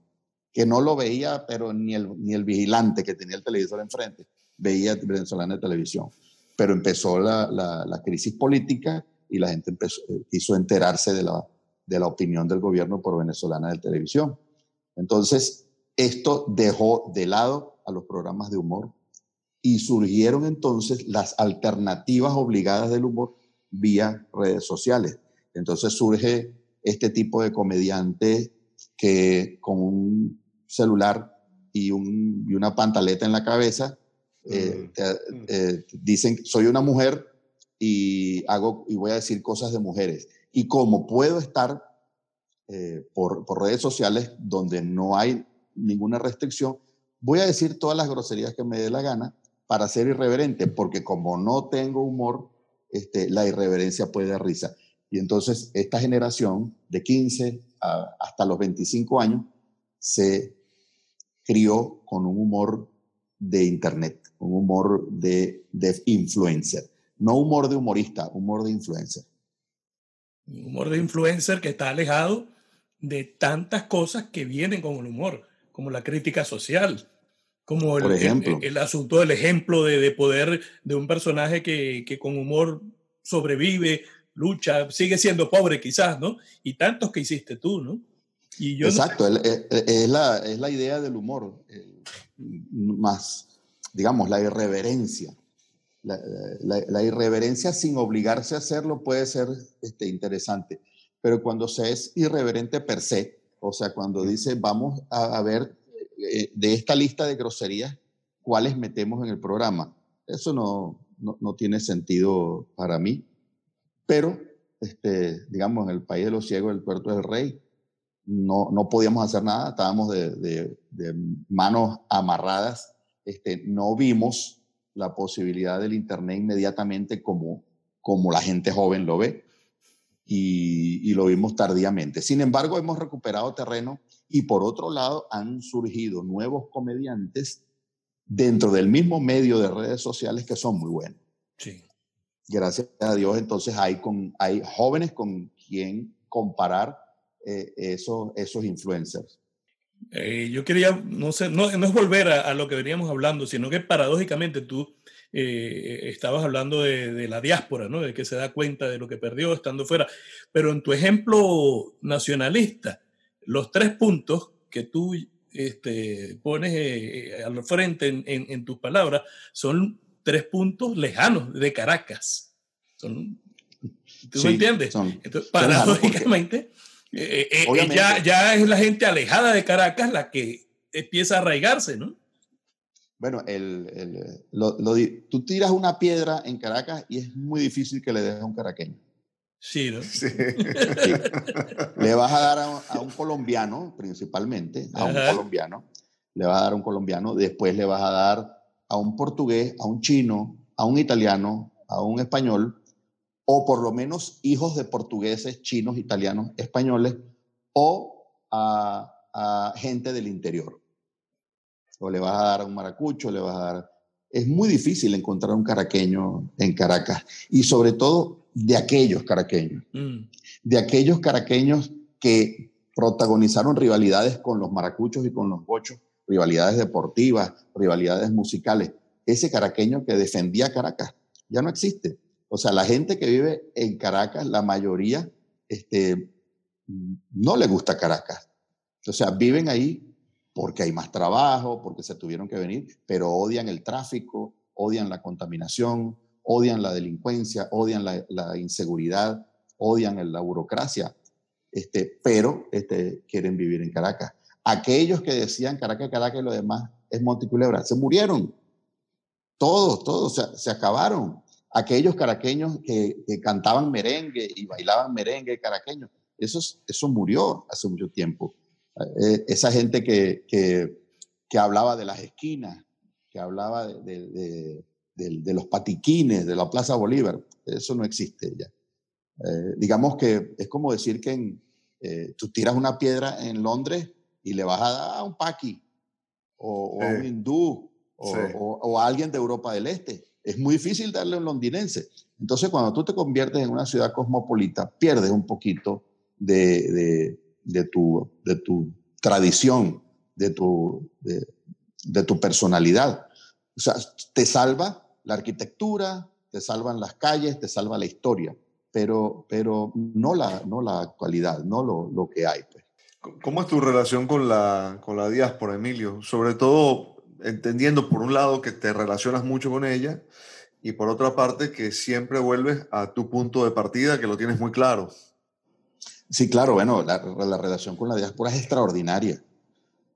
que no lo veía, pero ni el, ni el vigilante que tenía el televisor enfrente veía venezolana de televisión. Pero empezó la, la, crisis política y la gente empezó, quiso enterarse de la, de la opinión del gobierno por venezolana de televisión. Entonces, esto dejó de lado a los programas de humor y surgieron entonces las alternativas obligadas del humor vía redes sociales. Entonces surge este tipo de comediante que con un celular y, una pantaleta en la cabeza eh, mm. Mm. Eh, dicen soy una mujer y hago y voy a decir cosas de mujeres y como puedo estar eh, por, por, redes sociales donde no hay ninguna restricción voy a decir todas las groserías que me dé la gana para ser irreverente porque como no tengo humor este, la irreverencia puede dar risa. Y entonces esta generación de 15 hasta los 25 años se crió con un humor de internet, un humor de, de influencer. No humor de humorista, humor de influencer. humor de influencer que está alejado de tantas cosas que vienen con el humor, como la crítica social, como el, el, asunto del ejemplo de, de, poder de un personaje que, que, con humor sobrevive, lucha, sigue siendo pobre quizás, ¿no? Y tantos que hiciste tú, ¿no? Y yo Exacto, es, la, es la idea del humor, más, digamos, la irreverencia. La, la, irreverencia sin obligarse a hacerlo puede ser este, interesante, pero cuando se es irreverente per se, o sea, cuando dice vamos a, a ver eh, de esta lista de groserías, cuáles metemos en el programa. Eso no, no, tiene sentido para mí. Pero, este, digamos, en el país de los ciegos, el puerto del rey, no, no podíamos hacer nada, estábamos de, manos amarradas, este, no vimos la posibilidad del Internet inmediatamente como, como la gente joven lo ve y, y lo vimos tardíamente. Sin embargo, hemos recuperado terreno y por otro lado, han surgido nuevos comediantes dentro del mismo medio de redes sociales que son muy buenos. Sí. Gracias a Dios, entonces hay, con, hay jóvenes con quien comparar eh, esos, esos influencers. Eh, yo quería, no sé, no, no es volver a, lo que veníamos hablando, sino que paradójicamente tú eh, estabas hablando de, de, la diáspora, ¿no? De que se da cuenta de lo que perdió estando fuera. Pero en tu ejemplo nacionalista, los tres puntos que tú este, pones eh, al frente en, tus palabras son tres puntos lejanos de Caracas. Son, ¿Tú me entiendes? Entonces, paradójicamente, eh, eh, ya, ya, es la gente alejada de Caracas la que empieza a arraigarse, ¿no? Bueno, el, tú tiras una piedra en Caracas y es muy difícil que le dejes a un caraqueño. Sí, ¿no? Sí. Le vas a dar a, un colombiano, principalmente, a un colombiano. Le vas a dar a un colombiano, después le vas a dar a un portugués, a un chino, a un italiano, a un español, o por lo menos hijos de portugueses, chinos, italianos, españoles, o a, a gente del interior o le vas a dar a un maracucho, le vas a dar... Es muy difícil encontrar un caraqueño en Caracas y sobre todo de aquellos caraqueños, mm. de aquellos caraqueños que protagonizaron rivalidades con los maracuchos y con los bochos, rivalidades deportivas, rivalidades musicales. Ese caraqueño que defendía Caracas ya no existe. O sea, la gente que vive en Caracas, la mayoría, este, no le gusta Caracas. O sea, viven ahí porque hay más trabajo, porque se tuvieron que venir, pero odian el tráfico, odian la contaminación, odian la delincuencia, odian la, inseguridad, odian la burocracia, este, pero este, quieren vivir en Caracas. Aquellos que decían Caracas, Caracas y lo demás es Monticulebra, se murieron. Todos, todos se, acabaron. Aquellos caraqueños que, cantaban merengue y bailaban merengue caraqueño, eso, eso murió hace mucho tiempo. Eh, esa gente que, que, hablaba de las esquinas, que hablaba de, de, los patiquines, de la Plaza Bolívar, eso no existe ya. Eh, digamos que es como decir que eh, tú tiras una piedra en Londres y le vas a dar a un paqui o, a un hindú o, o, a alguien de Europa del Este. Es muy difícil darle a un londinense. Entonces, cuando tú te conviertes en una ciudad cosmopolita, pierdes un poquito de, de tu, de tu tradición, de tu, de, tu personalidad. O sea, te salva la arquitectura, te salvan las calles, te salva la historia, pero, pero no, la, no la actualidad, no lo, lo que hay. Pues. ¿Cómo es tu relación con la, con la diáspora, Emilio? Sobre todo entendiendo, por un lado, que te relacionas mucho con ella y por otra parte, que siempre vuelves a tu punto de partida, que lo tienes muy claro. Sí, claro, bueno, la, relación con la diáspora es extraordinaria,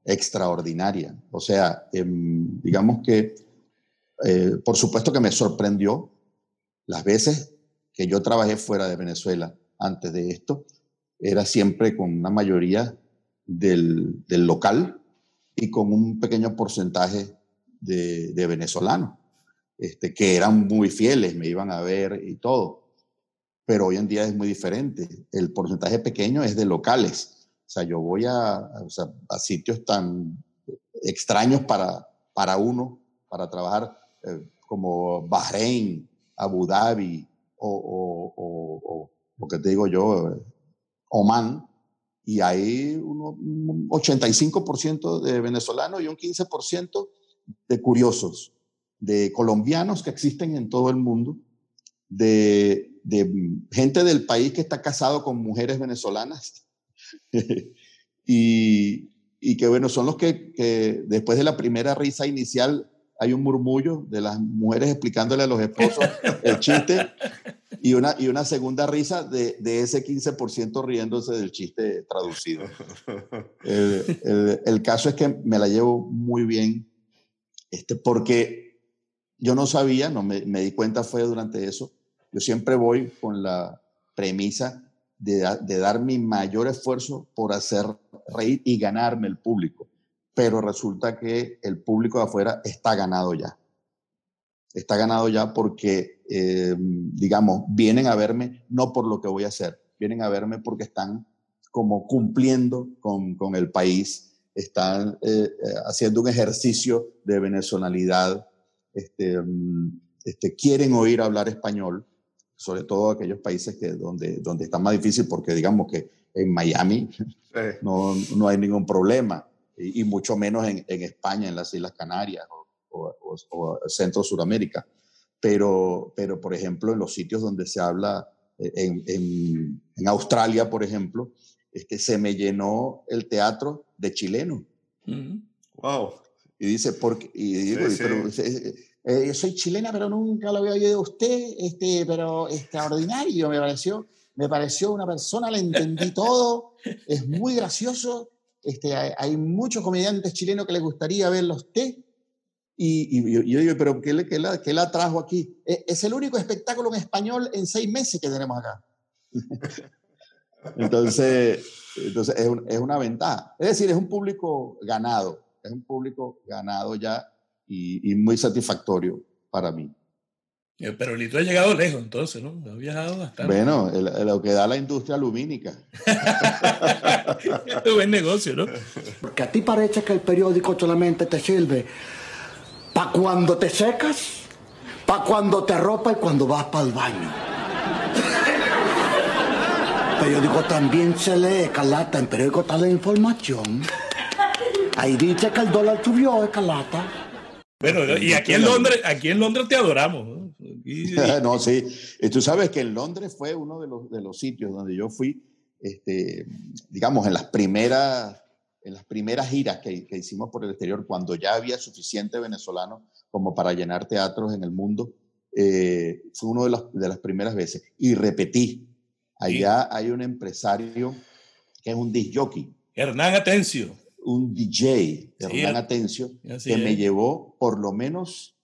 extraordinaria. O sea, em, digamos que, eh, por supuesto que me sorprendió las veces que yo trabajé fuera de Venezuela antes de esto, era siempre con una mayoría del, local y con un pequeño porcentaje de, de venezolanos, este, que eran muy fieles, me iban a ver y todo pero hoy en día es muy diferente. El porcentaje pequeño es de locales. O sea, yo voy a, a, sitios tan extraños para, para uno, para trabajar, eh, como Bahrein, Abu Dhabi o, o, o, lo que te digo yo, Oman, y hay un 85% de venezolanos y un 15% de curiosos, de colombianos que existen en todo el mundo, de de gente del país que está casado con mujeres venezolanas. y, y, que bueno, son los que, que, después de la primera risa inicial hay un murmullo de las mujeres explicándole a los esposos el chiste y una, y una segunda risa de, de ese 15% riéndose del chiste traducido. El, el, el, caso es que me la llevo muy bien este, porque yo no sabía, no me, me di cuenta fue durante eso, yo siempre voy con la premisa de, dar mi mayor esfuerzo por hacer reír y ganarme el público. Pero resulta que el público de afuera está ganado ya. Está ganado ya porque, eh, digamos, vienen a verme no por lo que voy a hacer, vienen a verme porque están como cumpliendo con, con el país, están eh, eh, haciendo un ejercicio de venezonalidad, este, mm, este, quieren oír hablar español sobre todo aquellos países que, donde, donde está más difícil, porque digamos que en Miami no, no, hay ningún problema, y, mucho menos en, en, España, en las Islas Canarias o, o, Centro Suramérica. Pero, pero, por ejemplo, en los sitios donde se habla, eh, en, en, en Australia, por ejemplo, este, se me llenó el teatro de chilenos. Wow. Y dice, porque, y digo, pero, eh, soy chilena, pero nunca lo había oído de usted, este, pero extraordinario me pareció. Me pareció una persona, le entendí todo, es muy gracioso. Este, hay, muchos comediantes chilenos que les gustaría verlo a usted. Y, yo, digo, pero ¿qué, le, qué, la, ¿qué, la, trajo aquí? E, es el único espectáculo en español en seis meses que tenemos acá. entonces, entonces es, es, una ventaja. Es decir, es un público ganado, es un público ganado ya y, y muy satisfactorio para mí. Eh, pero Lito ha llegado lejos, entonces, ¿no? Ha viajado bastante. Bueno, lo que da la industria lumínica. es buen negocio, ¿no? Porque a ti parece que el periódico solamente te sirve para cuando te secas, para cuando te ropa y cuando vas para el baño. El periódico también se lee, Calata. En periódico está la información. Ahí dice que el dólar subió, Calata. Bueno, y aquí en Londres, aquí en Londres te adoramos. ¿no? no, sí. Y tú sabes que en Londres fue uno de los, de los sitios donde yo fui, este, digamos, en las primeras, en las primeras giras que, que hicimos por el exterior, cuando ya había suficiente venezolano como para llenar teatros en el mundo, eh, fue uno de, las, de las primeras veces. Y repetí, allá hay un empresario que es un disc jockey. Hernán Atencio. Un DJ, Hernán Atencio, que me llevó por lo menos,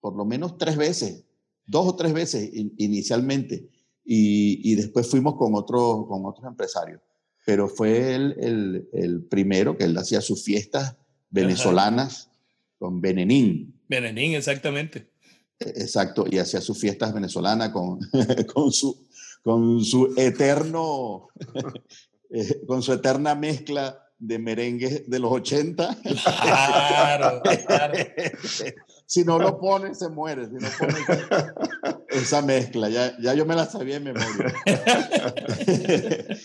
por lo menos tres veces dos o tres veces inicialmente y, después fuimos con, otro, con otros empresarios. Pero fue el, el, primero que él hacía sus fiestas venezolanas con Benenín. Benenín, exactamente. Exacto, y hacía sus fiestas venezolanas con, con, su, con su eterno, eh, con su eterna mezcla de merengue de los 80. Claro, claro. si no lo pone, se muere. Si no esa mezcla, ya, ya yo me la sabía en memoria.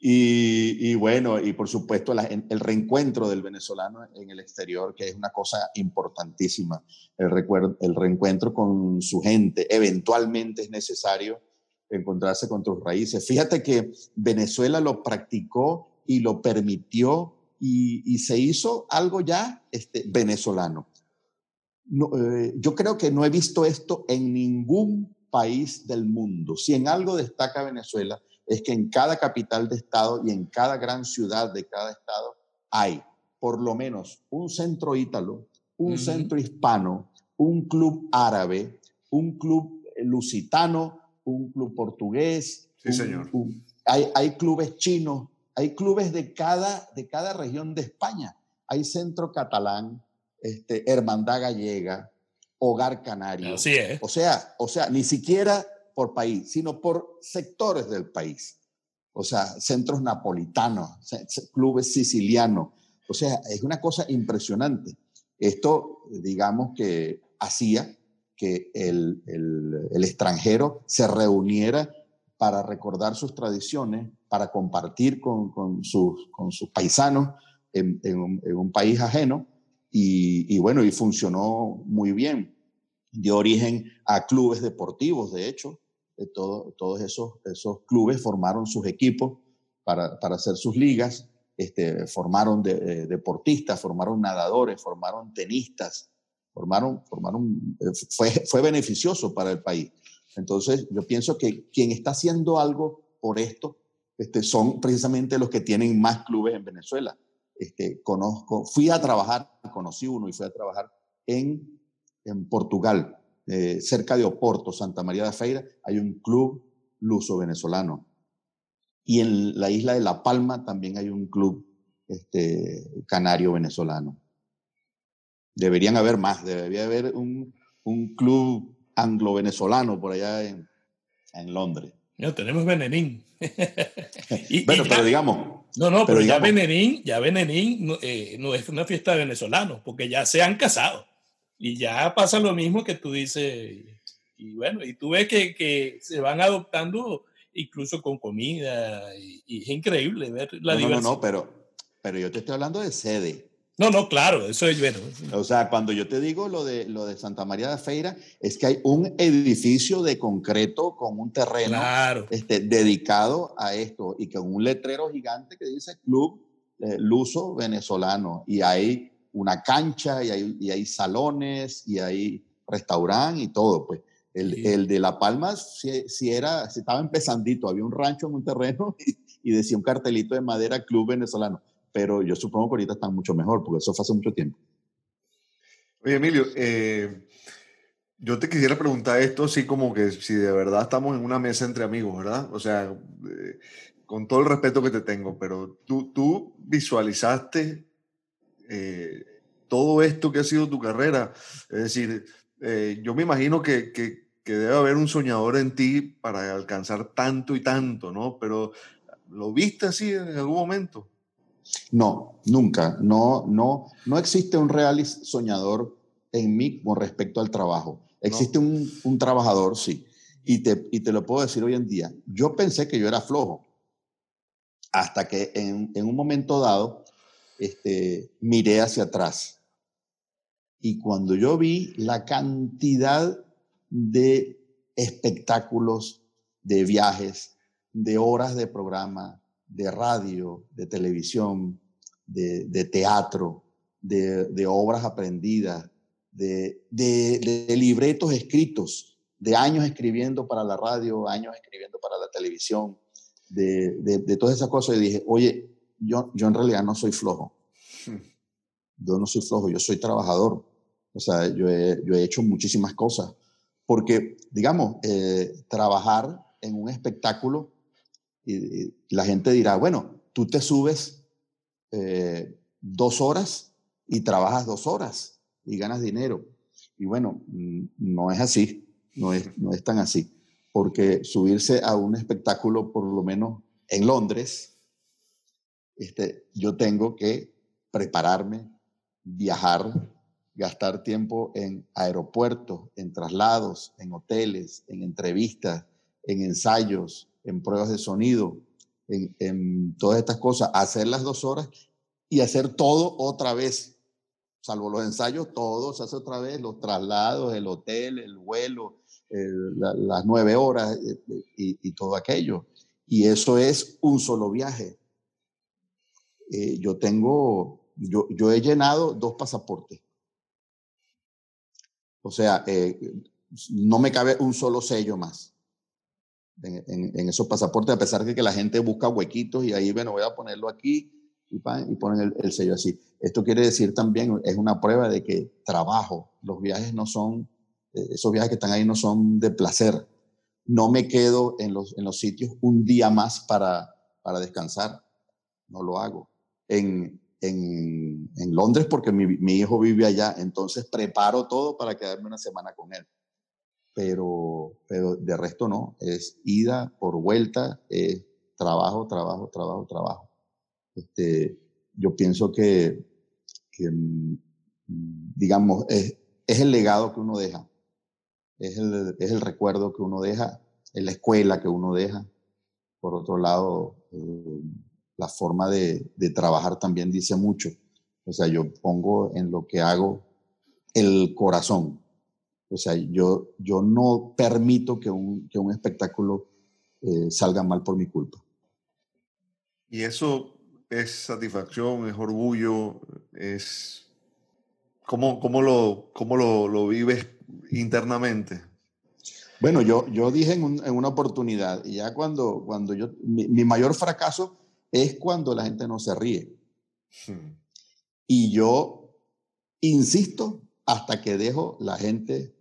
y, y, bueno, y por supuesto el reencuentro del venezolano en el exterior, que es una cosa importantísima. El, recuerdo, el reencuentro con su gente, eventualmente es necesario encontrarse con tus raíces. Fíjate que Venezuela lo practicó y lo permitió y, y se hizo algo ya este, venezolano. Eh, yo creo que no he visto esto en ningún país del mundo. Si en algo destaca Venezuela, es que en cada capital de estado y en cada gran ciudad de cada estado hay por lo menos un centro ítalo, un centro hispano, un club árabe, un club lusitano, un club portugués. Sí, señor. hay, hay, clubes chinos, hay clubes de cada, de cada región de España. Hay centro catalán, este, Hermandad Gallega, Hogar Canario. Así es. O sea, o sea, ni siquiera por país, sino por sectores del país. O sea, centros napolitanos, clubes sicilianos. O sea, es una cosa impresionante. Esto, digamos que hacía que el, el, extranjero se reuniera para recordar sus tradiciones, para compartir con, con, sus, con sus, paisanos en, en un país ajeno y, bueno, y funcionó muy bien. Dio origen a clubes deportivos, de hecho. De todo, todos esos, esos clubes formaron sus equipos para, para hacer sus ligas, este, formaron de, eh, deportistas, formaron nadadores, formaron tenistas, formaron, formaron, eh, fue, fue beneficioso para el país. Entonces, yo pienso que quien está haciendo algo por esto este, son precisamente los que tienen más clubes en Venezuela. Este, conozco, fui a trabajar, conocí uno y fui a trabajar en, en Portugal, eh, cerca de Oporto, Santa María de Feira, hay un club luso-venezolano. Y en la isla de La Palma también hay un club este, canario-venezolano. Deberían haber más, debería haber un, un club anglo-venezolano por allá en, en Londres. No, tenemos Benenín. bueno, pero digamos. No, no, pero, ya Benenín, ya Benenín eh, no, es una fiesta de venezolanos, porque ya se han casado. Y ya pasa lo mismo que tú dices. Y bueno, y tú ves que, que se van adoptando incluso con comida. Y, es increíble ver la diversidad. No, no, no, pero, pero yo te estoy hablando de sede. No, no, claro, eso es bueno. O sea, cuando yo te digo lo de, lo de Santa María de Feira, es que hay un edificio de concreto con un terreno este, dedicado a esto y con un letrero gigante que dice Club eh, Luso Venezolano. Y hay una cancha y hay, y hay salones y hay restaurante y todo. Pues el, el de La Palma si, era, si estaba empezandito, había un rancho en un terreno y, y decía un cartelito de madera Club Venezolano pero yo supongo que ahorita están mucho mejor, porque eso fue hace mucho tiempo. Oye, Emilio, eh, yo te quisiera preguntar esto así como que si de verdad estamos en una mesa entre amigos, ¿verdad? O sea, eh, con todo el respeto que te tengo, pero tú, tú visualizaste eh, todo esto que ha sido tu carrera. Es decir, yo me imagino que, que, que, debe haber un soñador en ti para alcanzar tanto y tanto, ¿no? Pero ¿lo viste así en algún momento? No, nunca. No, no, no existe un real soñador en mí con respecto al trabajo. Existe un, un, trabajador, sí. Y te, y te lo puedo decir hoy en día. Yo pensé que yo era flojo. Hasta que en, en un momento dado este, miré hacia atrás. Y cuando yo vi la cantidad de espectáculos, de viajes, de horas de programa, de radio, de televisión, de, de teatro, de, de, obras aprendidas, de, de, libretos escritos, de años escribiendo para la radio, años escribiendo para la televisión, de, todas esas cosas. Y dije, oye, yo, yo en realidad no soy flojo. Hmm. Yo no soy flojo, yo soy trabajador. O sea, yo he, yo he hecho muchísimas cosas. Porque, digamos, eh, trabajar en un espectáculo y, la gente dirá, bueno, tú te subes eh, dos horas y trabajas dos horas y ganas dinero. Y bueno, mm, no es así, no es, no es tan así, porque subirse a un espectáculo, por lo menos en Londres, este, yo tengo que prepararme, viajar, gastar tiempo en aeropuertos, en traslados, en hoteles, en entrevistas, en ensayos, en pruebas de sonido, en, todas estas cosas, hacer las dos horas y hacer todo otra vez, salvo los ensayos, todo se hace otra vez, los traslados, el hotel, el vuelo, las nueve horas eh, eh, y, todo aquello. Y eso es un solo viaje. Eh, yo tengo, yo, yo, he llenado dos pasaportes. O sea, no me cabe un solo sello más en, esos pasaportes, a pesar de que la gente busca huequitos y ahí, bueno, voy a ponerlo aquí y, y ponen el, sello así. Esto quiere decir también, es una prueba de que trabajo, los viajes no son, eh, esos viajes que están ahí no son de placer. No me quedo en los, en los sitios un día más para, para descansar, no lo hago. En, en, en Londres, porque mi, mi hijo vive allá, entonces preparo todo para quedarme una semana con él pero, pero de resto no, es ida por vuelta, es trabajo, trabajo, trabajo, trabajo. Este, yo pienso que, que mm, digamos, es, es, el legado que uno deja, es el, es el recuerdo que uno deja, es la escuela que uno deja. Por otro lado, eh, la forma de, de trabajar también dice mucho. O sea, yo pongo en lo que hago el corazón, o sea, yo, yo no permito que un, que un espectáculo eh, salga mal por mi culpa. Y eso es satisfacción, es orgullo, es... ¿Cómo, cómo, lo, cómo lo, lo vives internamente? Bueno, yo, yo dije en, en, una oportunidad, y ya cuando, cuando yo, mi, mi, mayor fracaso es cuando la gente no se ríe. Hmm. Y yo insisto hasta que dejo la gente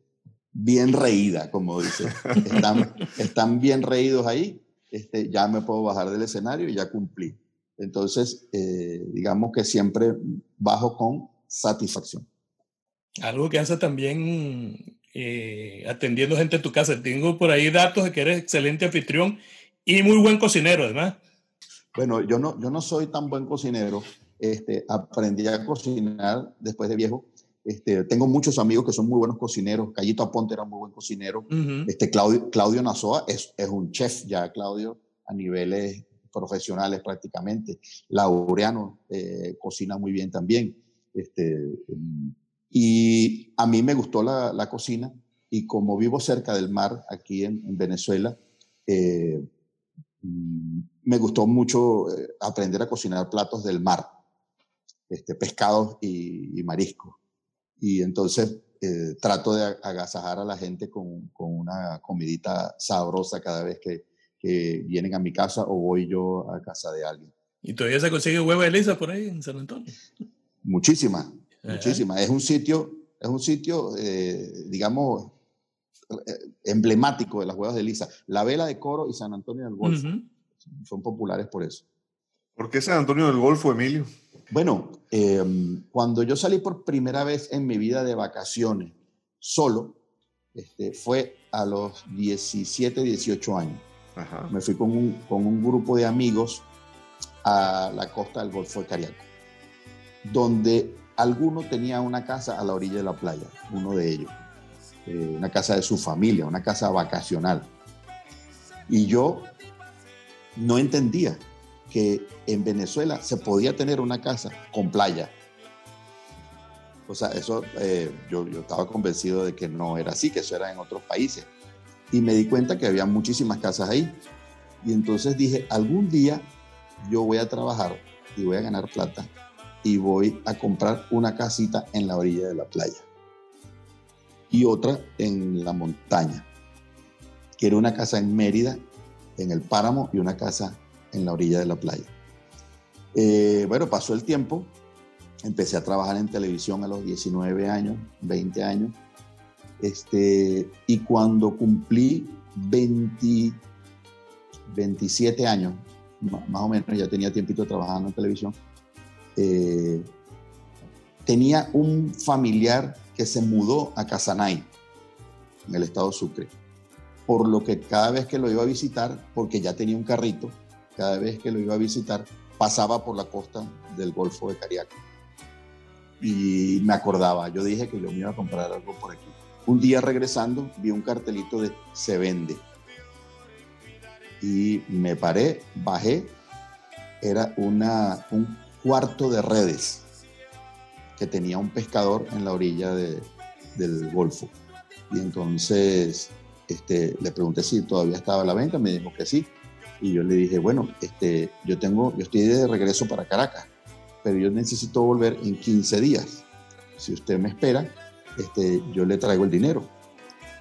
bien reída, como dice. Están, están bien reídos ahí, este, ya me puedo bajar del escenario y ya cumplí. Entonces, eh, digamos que siempre bajo con satisfacción. Algo que hace también eh, atendiendo gente en tu casa. Tengo por ahí datos de que eres excelente anfitrión y muy buen cocinero, además. Bueno, yo no, yo no soy tan buen cocinero. Este, aprendí a cocinar después de viejo este, tengo muchos amigos que son muy buenos cocineros. Cayito Aponte era un muy buen cocinero. este, Claudio, Claudio Nazoa es, es, un chef ya, Claudio, a niveles profesionales prácticamente. Laureano eh, cocina muy bien también. Este, y a mí me gustó la, la, cocina y como vivo cerca del mar aquí en, en Venezuela, eh, me gustó mucho eh, aprender a cocinar platos del mar, este, pescados y, y mariscos y entonces eh, trato de agasajar a la gente con, con, una comidita sabrosa cada vez que, que, vienen a mi casa o voy yo a casa de alguien. ¿Y todavía se consigue huevo de lisa por ahí en San Antonio? Muchísima, muchísima. Es un sitio es un sitio, eh, digamos, eh, emblemático de las huevas de Lisa. La Vela de Coro y San Antonio del Golfo son populares por eso. ¿Por qué San Antonio del Golfo, Emilio? Bueno, em, cuando yo salí por primera vez en mi vida de vacaciones solo, este, fue a los 17, 18 años. Me fui con un, con un grupo de amigos a la costa del Golfo de Cariaco, donde alguno tenía una casa a la orilla de la playa, uno de ellos, eh, una casa de su familia, una casa vacacional. Y yo no entendía que en Venezuela se podía tener una casa con playa. O sea, eso eh, yo, yo estaba convencido de que no era así, que eso era en otros países. Y me di cuenta que había muchísimas casas ahí. Y entonces dije, algún día yo voy a trabajar y voy a ganar plata y voy a comprar una casita en la orilla de la playa y otra en la montaña. Quiero una casa en Mérida, en el páramo, y una casa en la orilla de la playa. Eh, bueno, pasó el tiempo, empecé a trabajar en televisión a los 19 años, 20 años, este, y cuando cumplí 20, 27 años, más o menos, ya tenía tiempito trabajando en televisión, eh, tenía un familiar que se mudó a Casanay, en el estado Sucre, por lo que cada vez que lo iba a visitar, porque ya tenía un carrito, cada vez que lo iba a visitar, pasaba por la costa del Golfo de Cariaco. Y me acordaba, yo dije que yo me iba a comprar algo por aquí. Un día regresando, vi un cartelito de se vende. Y me paré, bajé, era una, un cuarto de redes que tenía un pescador en la orilla del Golfo. Y entonces este, le pregunté si todavía estaba la venta, me dijo que sí. Y yo le dije, bueno, este, yo, tengo, yo estoy de regreso para Caracas, pero yo necesito volver en 15 días. Si usted me espera, este, yo le traigo el dinero.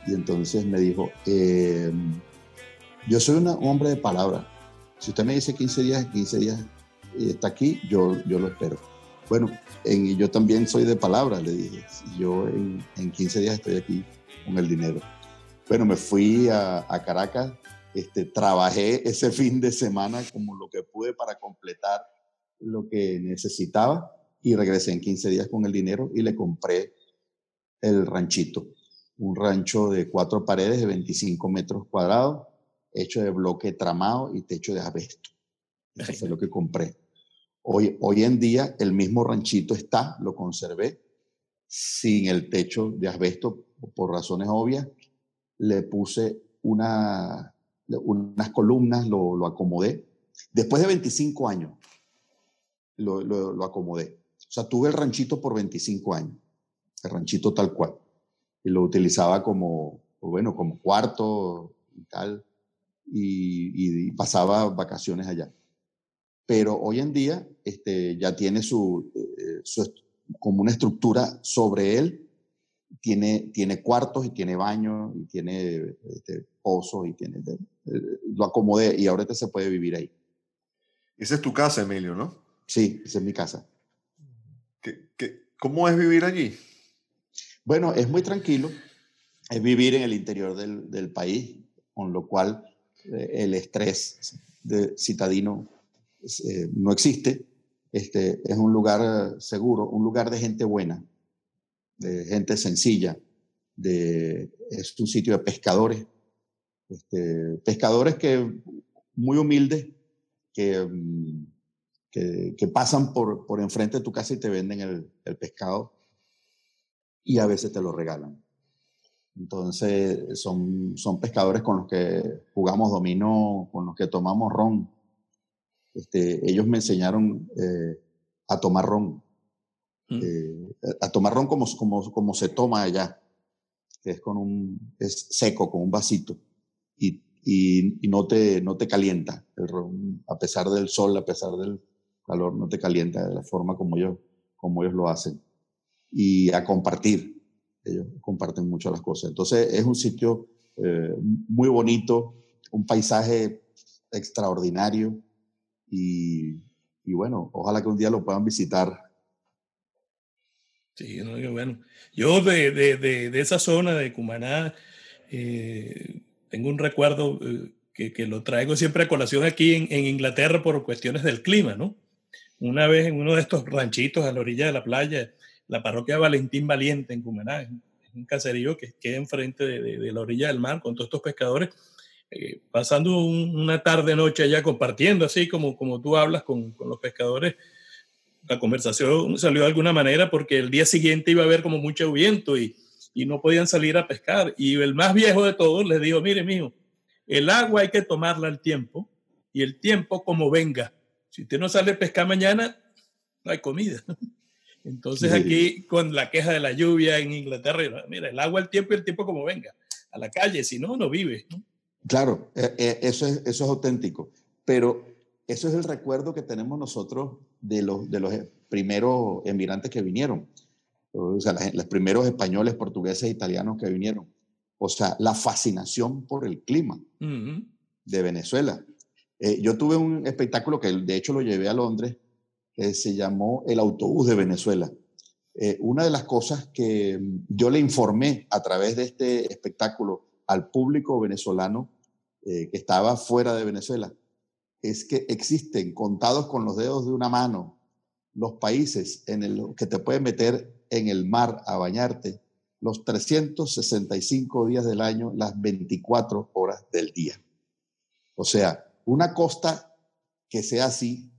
Y entonces me dijo, em, yo soy un hombre de palabra. Si usted me dice 15 días, 15 días y está aquí, yo, yo lo espero. Bueno, en, yo también soy de palabra, le dije. Yo en, en 15 días estoy aquí con el dinero. Bueno, me fui a, a Caracas este, trabajé ese fin de semana como lo que pude para completar lo que necesitaba y regresé en 15 días con el dinero y le compré el ranchito, un rancho de cuatro paredes de 25 metros cuadrados, hecho de bloque tramado y techo de asbesto. Eso fue lo que compré. Hoy, hoy en día el mismo ranchito está, lo conservé, sin el techo de asbesto por razones obvias. Le puse una unas columnas, lo, lo acomodé. Después de 25 años, lo, lo, acomodé. O sea, tuve el ranchito por 25 años, el ranchito tal cual. Y lo utilizaba como, bueno, como cuarto y tal, y, pasaba vacaciones allá. Pero hoy en día este, ya tiene su, eh, su, como una estructura sobre él, tiene, tiene cuartos y tiene baños y tiene este, pozos y tiene lo acomodé y ahorita se puede vivir ahí. Esa es tu casa, Emilio, ¿no? Sí, esa es mi casa. ¿Qué, qué, cómo es vivir allí? Bueno, es muy tranquilo. Es vivir en el interior del, del país, con lo cual eh, el estrés de citadino eh, no existe. Este, es un lugar seguro, un lugar de gente buena, de gente sencilla, de, es un sitio de pescadores este, pescadores que muy humildes que, mm, que, que, pasan por, por enfrente de tu casa y te venden el, el pescado y a veces te lo regalan. Entonces son, son pescadores con los que jugamos dominó, con los que tomamos ron. Este, ellos me enseñaron eh, a tomar ron. Eh, a tomar ron como, como, como se toma allá, que es con un, es seco, con un vasito y, y, no, te, no te calienta. a pesar del sol, a pesar del calor, no te calienta de la forma como ellos, como ellos lo hacen. Y a compartir. Ellos comparten mucho las cosas. Entonces es un sitio eh, muy bonito, un paisaje extraordinario y, y bueno, ojalá que un día lo puedan visitar. Sí, bueno. Yo de, de, de, esa zona de Cumaná eh, tengo un recuerdo eh, que, que, lo traigo siempre a colación aquí en, en, Inglaterra por cuestiones del clima, ¿no? Una vez en uno de estos ranchitos a la orilla de la playa, la parroquia Valentín Valiente en Cumaná, un caserío que queda enfrente de, de, la orilla del mar con todos estos pescadores, eh, pasando una tarde-noche allá compartiendo, así como, como tú hablas con, con, los pescadores. La conversación salió de alguna manera porque el día siguiente iba a haber como mucho viento y, y no podían salir a pescar. Y el más viejo de todos les dijo, mire, mijo, el agua hay que tomarla al tiempo y el tiempo como venga. Si usted no sale a pescar mañana, no hay comida. Entonces aquí con la queja de la lluvia en Inglaterra, mira, el agua, el tiempo y el tiempo como venga, a la calle, si no, no vive. Claro, e, e, eso es, eso es auténtico, pero eso es el recuerdo que tenemos nosotros de los, de los primeros emigrantes que vinieron, o sea, los, primeros españoles, portugueses, italianos que vinieron. O sea, la fascinación por el clima de Venezuela. Eh, yo tuve un espectáculo que de hecho lo llevé a Londres, se llamó El Autobús de Venezuela. Eh, una de las cosas que yo le informé a través de este espectáculo al público venezolano eh, que estaba fuera de Venezuela es que existen contados con los dedos de una mano los países en el que te pueden meter en el mar a bañarte los 365 días del año, las 24 horas del día. O sea, una costa que sea así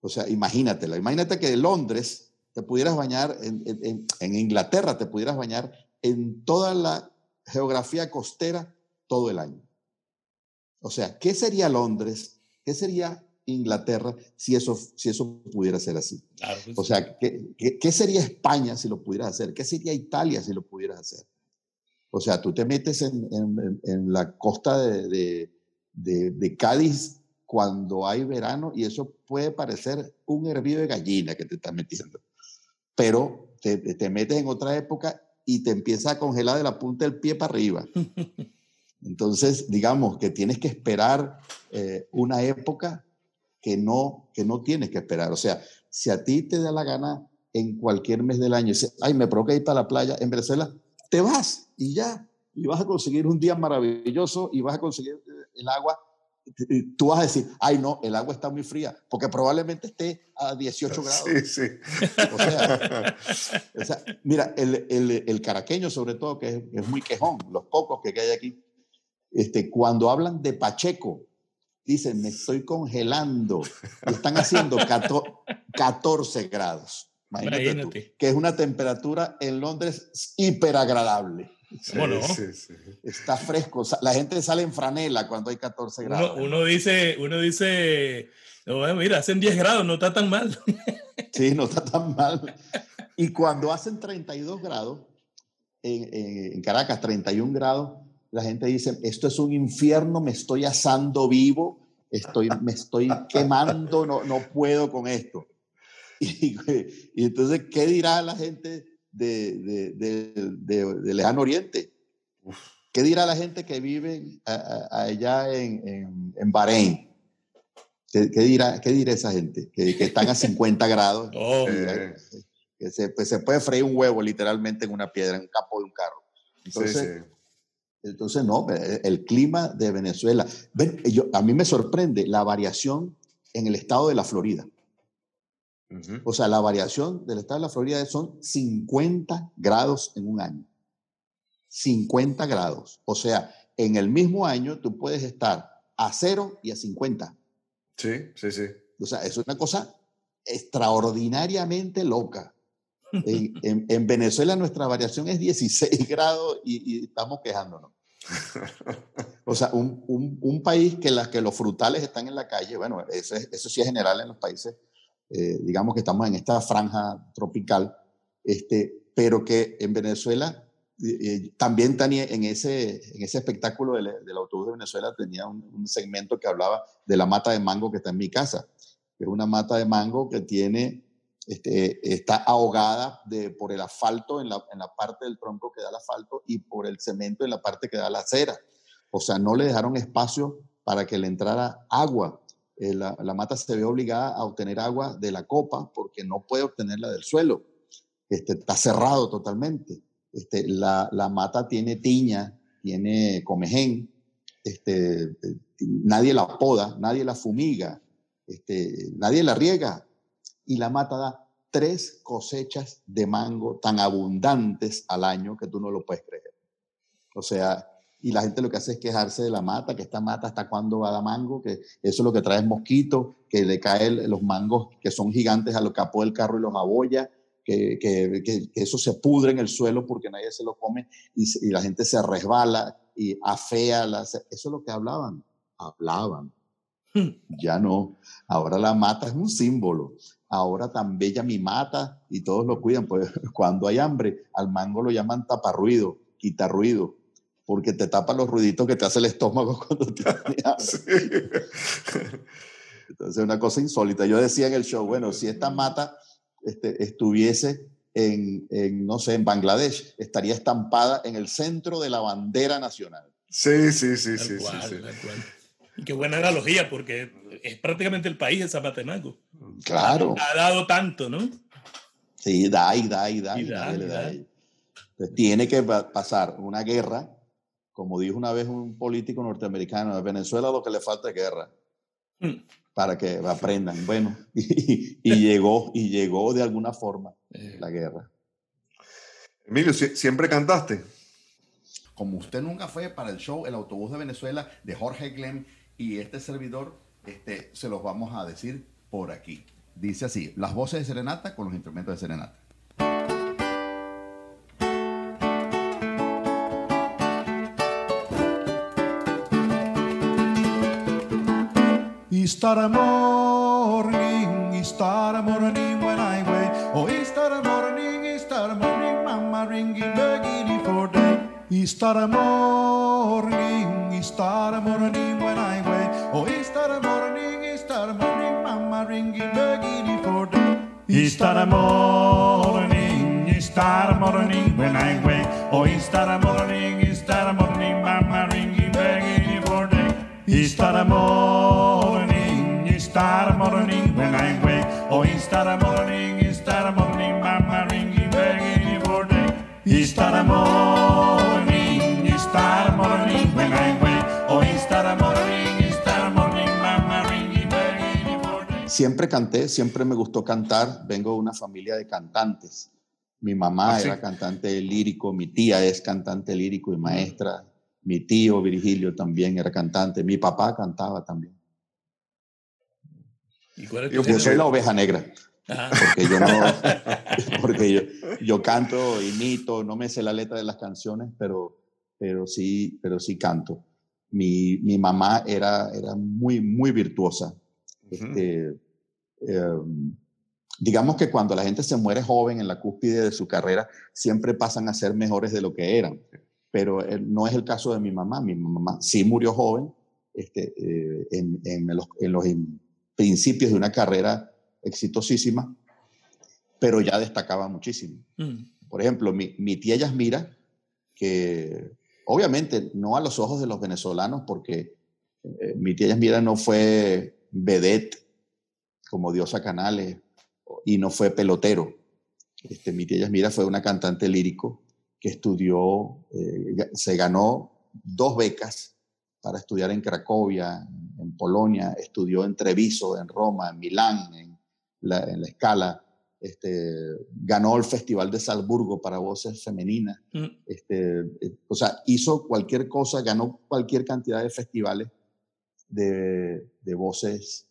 o sea, imagínatela. Imagínate que de Londres te pudieras bañar, en, Inglaterra te pudieras bañar en toda la geografía costera todo el año. O sea, ¿qué sería Londres? ¿Qué sería Inglaterra si eso, si eso pudiera ser así? Pues o sea, ¿qué, ¿qué, sería España si lo pudieras hacer? ¿Qué sería Italia si lo pudieras hacer? O sea, tú te metes en, la costa de, de Cádiz cuando hay verano y eso puede parecer un hervido de gallina que te estás metiendo. Pero te, te metes en otra época y te empieza a congelar de la punta del pie para arriba. Entonces, digamos que tienes que esperar eh, una época que no, que no tienes que esperar. O sea, si a ti te da la gana en cualquier mes del año, dices, ay, me provoca ir para la playa en Venezuela, te vas y ya, y vas a conseguir un día maravilloso y vas a conseguir eh, el agua tú vas a decir, ay no, el agua está muy fría, porque probablemente esté a 18 grados. Sí, sí. O sea, mira, el, el, el, caraqueño sobre todo, que es, es, muy quejón, los pocos que hay aquí, este, cuando hablan de Pacheco, dicen, me estoy congelando, están haciendo 14 grados. Imagínate, que es una temperatura en Londres hiperagradable. Bueno, Está fresco. La gente sale en franela cuando hay 14 grados. Uno, dice, uno dice, mira, hacen 10 grados, no está tan mal. Sí, no está tan mal. Y cuando hacen 32 grados, en, Caracas, 31 grados, la gente dice, esto es un infierno, me estoy asando vivo, estoy, me estoy quemando, no, no puedo con esto. Y, y entonces, ¿qué dirá la gente de, de, Lejano Oriente. ¿Qué dirá la gente que vive allá en, en, Bahrein? ¿Qué, dirá, ¿Qué dirá esa gente? Que, están a 50 grados. Oh, que se, pues, se, puede freír un huevo literalmente en una piedra, en un campo de un carro. Entonces, entonces no, el clima de Venezuela. yo, a mí me sorprende la variación en el estado de la Florida. O sea, la variación del estado de la Florida son 50 grados en un año. 50 grados. O sea, en el mismo año tú puedes estar a cero y a 50. Sí, sí, sí. O sea, es una cosa extraordinariamente loca. En, Venezuela nuestra variación es 16 grados y, estamos quejándonos. O sea, un, país que, las que los frutales están en la calle, bueno, eso, eso sí es general en los países eh, digamos que estamos en esta franja tropical, este, pero que en Venezuela eh, eh, también tenía en ese, en ese espectáculo del, autobús de Venezuela tenía un, segmento que hablaba de la mata de mango que está en mi casa, que es una mata de mango que tiene, este, está ahogada de, por el asfalto en la, en la parte del tronco que da el asfalto y por el cemento en la parte que da la acera. O sea, no le dejaron espacio para que le entrara agua. Eh, la, mata se ve obligada a obtener agua de la copa porque no puede obtenerla del suelo. este, está cerrado totalmente. Este, la, la mata tiene tiña, tiene comején, este, nadie la poda, nadie la fumiga, nadie la riega y la mata da tres cosechas de mango tan abundantes al año que tú no lo puedes creer. O sea, y la gente lo que hace es quejarse de la mata, que esta mata hasta cuándo va a dar mango, que eso lo que trae es mosquito, que le caen los mangos que son gigantes a lo capó del carro y los aboya, que, que, que, eso se pudre en el suelo porque nadie se lo come y, y la gente se resbala y afea. Eso es lo que hablaban. Hablaban. Hmm. Ya no. Ahora la mata es un símbolo. Ahora tan bella mi mata y todos lo cuidan. Pues cuando hay hambre, al mango lo llaman taparruido, quita ruido, porque te tapa los ruiditos que te hace el estómago cuando te hambre. Entonces, es una cosa insólita. Yo decía en el show, bueno, si esta mata este, estuviese en, en, no sé, en Bangladesh, estaría estampada en el centro de la bandera nacional. Sí, sí, sí, sí, sí, Y qué buena analogía, porque es prácticamente el país de Zapatemaco. Claro. Ha, dado tanto, ¿no? Sí, da y da y da. tiene que pasar una guerra, como dijo una vez un político norteamericano, a Venezuela lo que le falta es guerra. Hmm. Para que aprendan. Bueno, y, llegó, y llegó de alguna forma eh. la guerra. Emilio, ¿siempre cantaste? Como usted nunca fue para el show El Autobús de Venezuela de Jorge Glem y este servidor, este, se los vamos a decir por aquí. Dice así, las voces de serenata con los instrumentos de serenata. Start morning, start morning when I wake. Oh, start morning, start morning, mama ringing, begging for them. Start morning, start morning when I wake. Oh, start morning, morning, mama ringing, begging for them. Start morning, start morning when I wake. Oh, start morning, start morning, mama ringing, begging for them. Start morning start morning when I wake. Oh, start morning, start morning, mama ringing, begging for day. Start morning, Siempre canté, siempre me gustó cantar. Vengo de una familia de cantantes. Mi mamá ¿Ah, era cantante lírico, mi tía es cantante lírico y maestra, mi tío Virgilio también era cantante, mi papá cantaba también yo, soy la oveja negra. Porque, yo, no, porque yo, yo, canto, imito, no me sé la letra de las canciones, pero, pero, sí, pero sí canto. Mi, mi mamá era, era muy, muy virtuosa. este, em, digamos que cuando la gente se muere joven en la cúspide de su carrera, siempre pasan a ser mejores de lo que eran. Pero eh, no es el caso de mi mamá. Mi mamá sí murió joven este, eh, en, en, los, en los principios de una carrera exitosísima, pero ya destacaba muchísimo. Mm. Por ejemplo, mi, mi, tía Yasmira, que obviamente no a los ojos de los venezolanos, porque eh, mi tía Yasmira no fue vedette como Diosa Canales y no fue pelotero. Este, mi tía Yasmira fue una cantante lírico que estudió, eh, se ganó dos becas para estudiar en Cracovia, en Polonia, estudió en Treviso, en Roma, en Milán, en la, en la Escala, este, ganó el Festival de Salzburgo para voces femeninas, mm. este, eh, o sea, hizo cualquier cosa, ganó cualquier cantidad de festivales de, de voces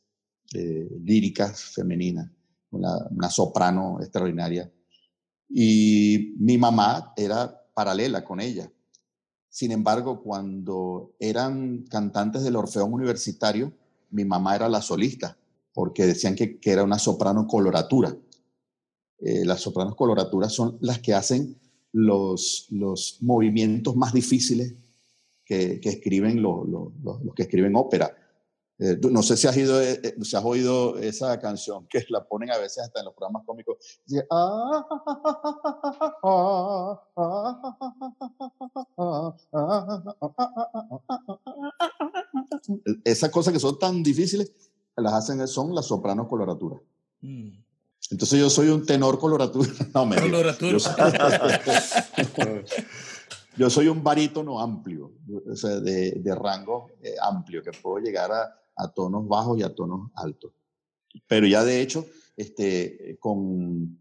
eh, líricas femeninas, una, soprano extraordinaria. Y mi mamá era paralela con ella. Sin embargo, cuando eran cantantes del Orfeón Universitario, mi mamá era la solista, porque decían que, era una soprano coloratura. Eh, las sopranos coloraturas son las que hacen los, los movimientos más difíciles que, escriben los, los que escriben ópera. Eh, no sé si has, ido, eh, eh, has oído esa canción que la ponen a veces hasta en los programas cómicos. Esas cosas que son tan difíciles las hacen son las sopranos coloraturas. Entonces Entonces yo soy un tenor coloratura. No, me Coloratura. Yo, soy- yo soy un barítono amplio, o sea, de, de rango amplio, que puedo llegar a, a tonos bajos y a tonos altos. Pero ya de hecho, este, con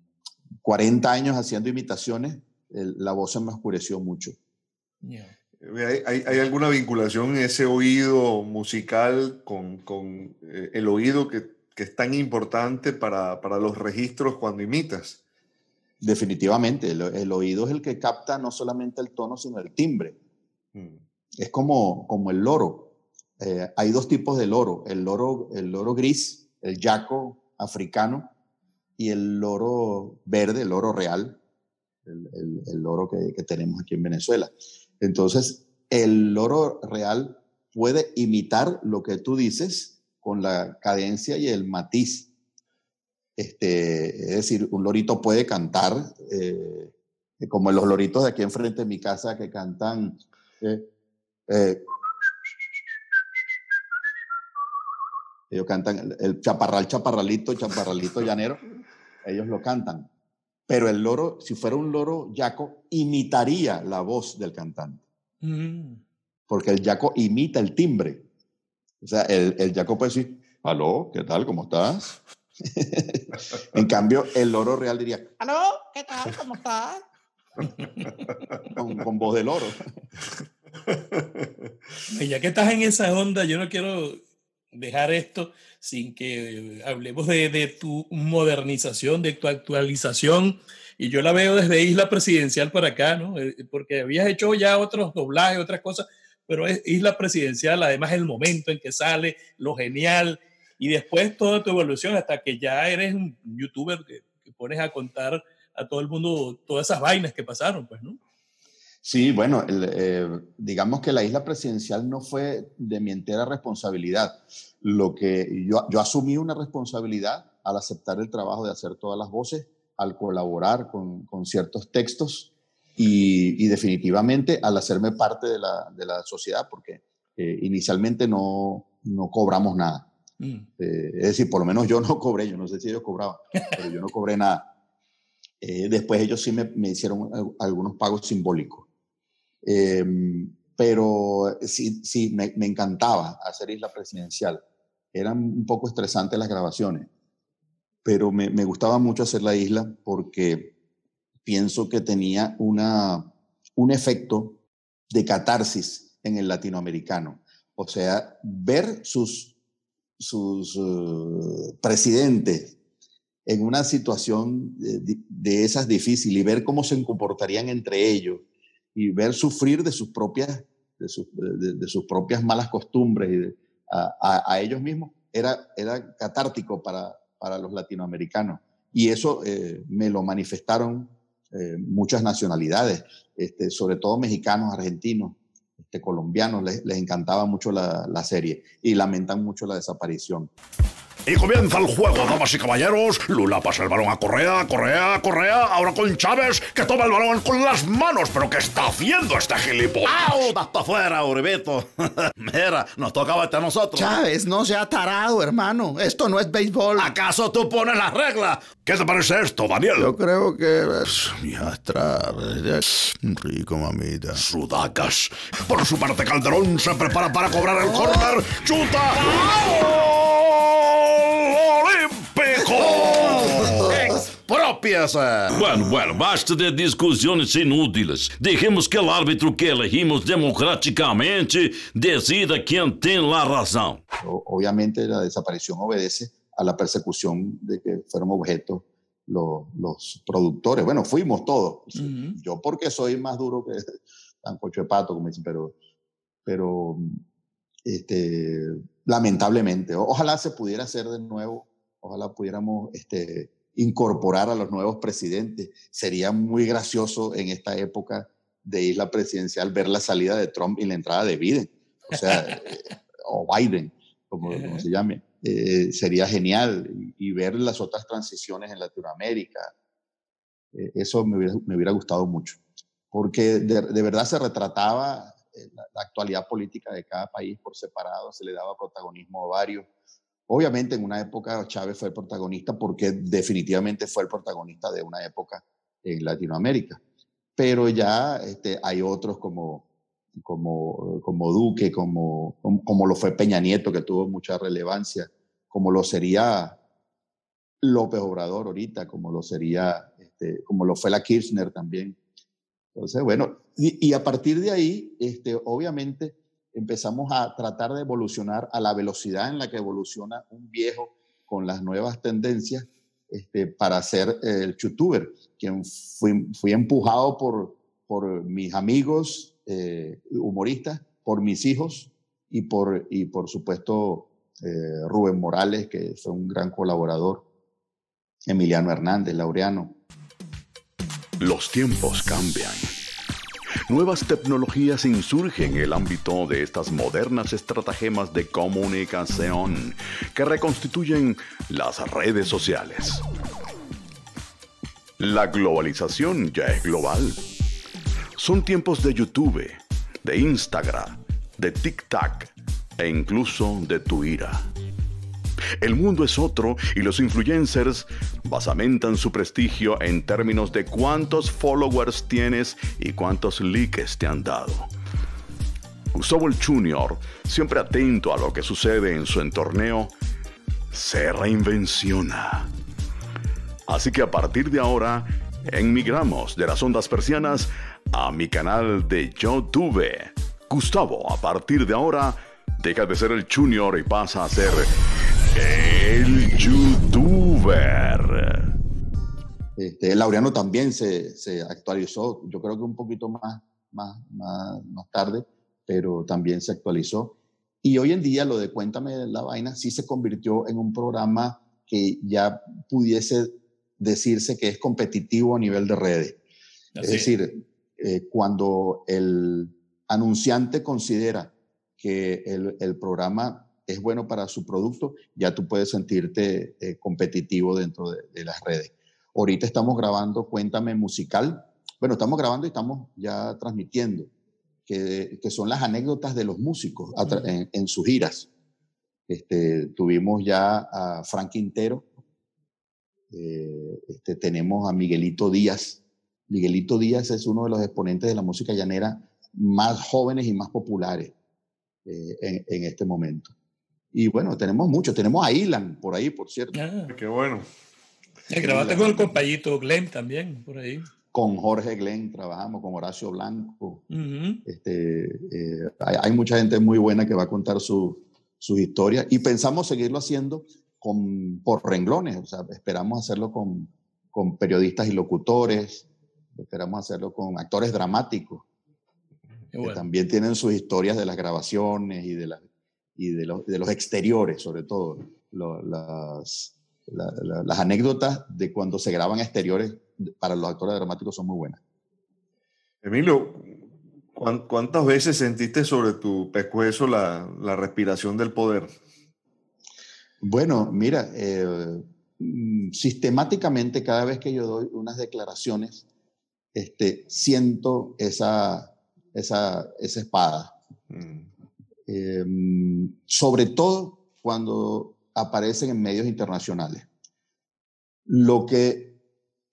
40 años haciendo imitaciones, el- la voz se me oscureció mucho. ¿Hay, hay- hay alguna vinculación en ese oído musical con, con, eh, el oído que, que es tan importante para, para los registros cuando imitas? Definitivamente, el, el oído es el que capta no solamente el tono, sino el timbre. Mm. Es como, como el loro. Eh, hay dos tipos de loro, el loro, el loro gris, el yaco africano, y el loro verde, el loro real, el, el- loro que, tenemos aquí en Venezuela. Entonces, el loro real puede imitar lo que tú dices con la cadencia y el matiz. Este, es decir, un lorito puede cantar, eh, como los loritos de aquí enfrente de mi casa que cantan. eh, ellos cantan el, chaparral, chaparralito, chaparralito llanero. Ellos lo cantan. Pero el loro, si fuera un loro yaco, imitaría la voz del cantante. Mm. Porque el yaco imita el timbre. O sea, el, el yaco puede decir, aló, ¿qué tal? ¿Cómo estás? en cambio, el loro real diría, ¿Aló? ¿Qué tal? ¿Cómo estás? con, con voz de loro. Y ya que estás en esa onda, yo no quiero dejar esto sin que hablemos de, de tu modernización, de tu actualización. Y yo la veo desde Isla Presidencial para acá, ¿no? Eh, Porque habías hecho ya otros doblajes, otras cosas, pero es Isla Presidencial, además el momento en que sale, lo genial, y después toda tu evolución hasta que ya eres un youtuber que, que pones a contar a todo el mundo todas esas vainas que pasaron, pues, ¿no? Sí, bueno, el, eh, digamos que la isla presidencial no fue de mi entera responsabilidad. Lo que yo, yo asumí una responsabilidad al aceptar el trabajo de hacer todas las voces, al colaborar con, con ciertos textos y, y definitivamente al hacerme parte de la, de la sociedad, porque eh, inicialmente no, no cobramos nada. Mm. Eh, es decir, por lo menos yo no cobré, yo no sé si ellos cobraban, pero yo no cobré nada. Eh, después ellos sí me, me hicieron al- algunos pagos simbólicos. Eh, pero sí, sí me, encantaba hacer Isla Presidencial. Eran un poco estresantes las grabaciones, pero me, gustaba mucho hacer la isla porque pienso que tenía una, un efecto de catarsis en el latinoamericano. O sea, ver sus, sus eh, presidentes en una situación de, de- de esas difíciles y ver cómo se comportarían entre ellos y ver sufrir de sus propias, de sus, de- sus propias malas costumbres a ellos mismos, era, era catártico para, para los latinoamericanos. Y eso eh, me lo manifestaron eh, muchas nacionalidades, este, sobre todo mexicanos, argentinos, este, colombianos, les, les encantaba mucho la, la serie y lamentan mucho la desaparición. Y comienza el juego, damas y caballeros. Lula pasa el balón a Correa, Correa, Correa. Ahora con Chávez, que toma el balón con las manos. ¿Pero qué está haciendo este gilipollas? ¡Au! ¡Hasta afuera, Uribito! Mira, nos tocaba a nosotros. Chávez, no sea tarado, hermano. Esto no es béisbol. ¿Acaso tú pones las reglas? ¿Qué te parece esto, Daniel? Yo creo que. Ya está. Rico, mamita. Sudacas. Por su parte, Calderón se prepara para cobrar el córner. ¡Chuta! ¡Gol ¡Expropiase! Bueno, bueno, basta de discussões inúteis. Deixemos que o árbitro que elegimos democraticamente decida quem tem a razão. O- obviamente la desaparición obedece a la persecución de que fueron objeto los, los productores. Bueno, fuimos todos. Ujú. Yo porque soy más duro que Sancocho de Pato, como dicen, pero, pero este, lamentablemente, ojalá se pudiera hacer de nuevo, ojalá pudiéramos este, incorporar a los nuevos presidentes. Sería muy gracioso en esta época de isla presidencial ver la salida de Trump y la entrada de Biden, o sea, o Biden, como, como se llame. Eh, sería genial y, y ver las otras transiciones en Latinoamérica. Eh, eso me hubiera, me hubiera gustado mucho, porque de, de verdad se retrataba eh, la, la actualidad política de cada país por separado, se le daba protagonismo a varios. Obviamente en una época Chávez fue el protagonista porque definitivamente fue el protagonista de una época en Latinoamérica. Pero ya este, hay otros como, como, como Duque, como, como, lo fue Peña Nieto, que tuvo mucha relevancia, como lo sería López Obrador ahorita, como lo sería, este, como lo fue la Kirchner también. Entonces, bueno, y, y a partir de ahí, este, obviamente, empezamos a tratar de evolucionar a la velocidad en la que evoluciona un viejo con las nuevas tendencias este, para ser el youtuber, quien fui, fui empujado por, por mis amigos eh, humoristas, por mis hijos y por, y por supuesto eh, Rubén Morales, que fue un gran colaborador, Emiliano Hernández, Laureano. Los tiempos cambian Nuevas tecnologías insurgen en el ámbito de estas modernas estratagemas de comunicación que reconstituyen las redes sociales. La globalización ya es global. Son tiempos de YouTube, de Instagram, de TikTok e incluso de Twitter. El mundo es otro y los influencers basamentan su prestigio en términos de cuántos followers tienes y cuántos likes te han dado. Gustavo Jr., siempre atento a lo que sucede en su entorneo, se reinvenciona. Así que a partir de ahora, emigramos de las ondas persianas a mi canal de YouTube. Gustavo, a partir de ahora, deja de ser el Junior y pasa a ser el youtuber. Este, Laureano también se, se, actualizó, yo creo que un poquito más, más, más, más, tarde, pero también se actualizó. Y hoy en día lo de Cuéntame la vaina sí se convirtió en un programa que ya pudiese decirse que es competitivo a nivel de redes. Es decir, eh, cuando el anunciante considera que el, el programa es bueno para su producto, ya tú puedes sentirte eh, competitivo dentro de, las redes. Ahorita estamos grabando Cuéntame Musical. Bueno, estamos grabando y estamos ya transmitiendo, que, que son las anécdotas de los músicos en, sus giras. Este, tuvimos ya a Frank Quintero, eh, este, tenemos a Miguelito Díaz. Miguelito Díaz es uno de los exponentes de la música llanera más jóvenes y más populares eh, en, en, este momento. Y bueno, tenemos mucho. Tenemos a Ilan por ahí, por cierto. Ah. Qué bueno. grabaste con el compañito Glenn también, por ahí. Con Jorge Glenn trabajamos, con Horacio Blanco. este, eh, hay, mucha gente muy buena que va a contar su, sus historias y pensamos seguirlo haciendo con, por renglones. O sea, esperamos hacerlo con, con periodistas y locutores, esperamos hacerlo con actores dramáticos, que también tienen sus historias de las grabaciones y de las y de, de los exteriores, sobre todo. las, las anécdotas de cuando se graban exteriores para los actores dramáticos son muy buenas. Emilio, ¿cuántas veces sentiste sobre tu pescuezo la, la respiración del poder? Bueno, mira, eh, sistemáticamente cada vez que yo doy unas declaraciones, este, siento esa, esa, esa espada. Mm. Em, sobre todo cuando aparecen en medios internacionales. Lo que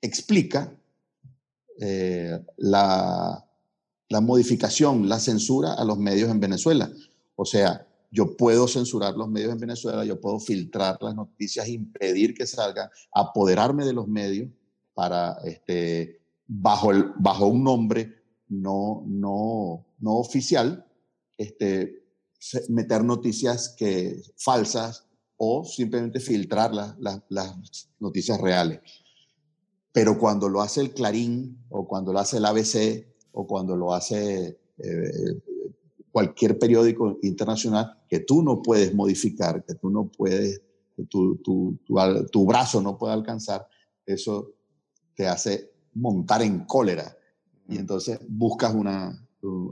explica eh, la, la modificación, la censura a los medios en Venezuela. O sea, yo puedo censurar los medios en Venezuela, yo puedo filtrar las noticias, impedir que salgan, apoderarme de los medios para, este, bajo, el, bajo un nombre no, no, no oficial, este, meter noticias que, falsas o simplemente filtrar las noticias reales. Pero cuando lo hace el Clarín o cuando lo hace el ABC o cuando lo hace eh, cualquier periódico internacional que tú no puedes modificar, que tú no puedes, que tu, tu, tu brazo no puede alcanzar, eso te hace montar en cólera. Y entonces buscas una,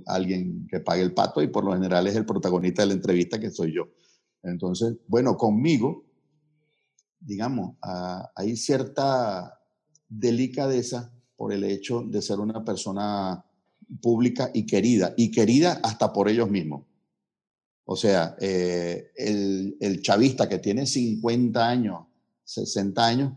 alguien que pague el pato y por lo general es el protagonista de la entrevista que soy yo. Entonces, bueno, conmigo, digamos, ah, hay cierta delicadeza por el hecho de ser una persona pública y querida, y querida hasta por ellos mismos. O sea, eh, el, el chavista que tiene 50 años, 60 años,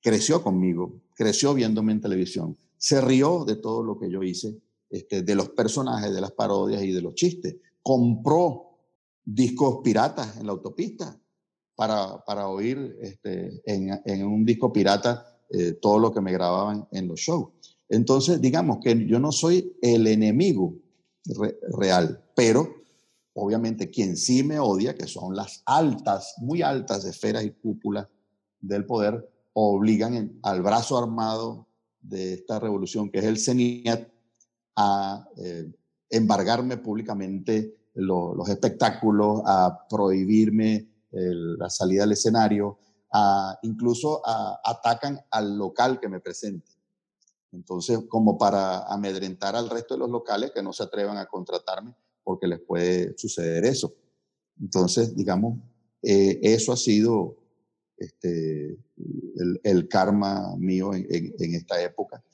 creció conmigo, creció viéndome en televisión, se rió de todo lo que yo hice, este, de los personajes, de las parodias y de los chistes. Compró discos piratas en la autopista para, para oír este, en, en, un disco pirata eh, todo lo que me grababan en los shows. Entonces, digamos que yo no soy el enemigo re, real, pero obviamente quien sí me odia, que son las altas, muy altas esferas y cúpulas del poder, obligan al brazo armado de esta revolución, que es el CENIAT, a eh, embargarme públicamente lo, los espectáculos, a prohibirme el, la salida al escenario, a, incluso a, atacan al local que me presente. Entonces, como para amedrentar al resto de los locales que no se atrevan a contratarme porque les puede suceder eso. Entonces, digamos, eh, eso ha sido este, el, karma mío en, esta época.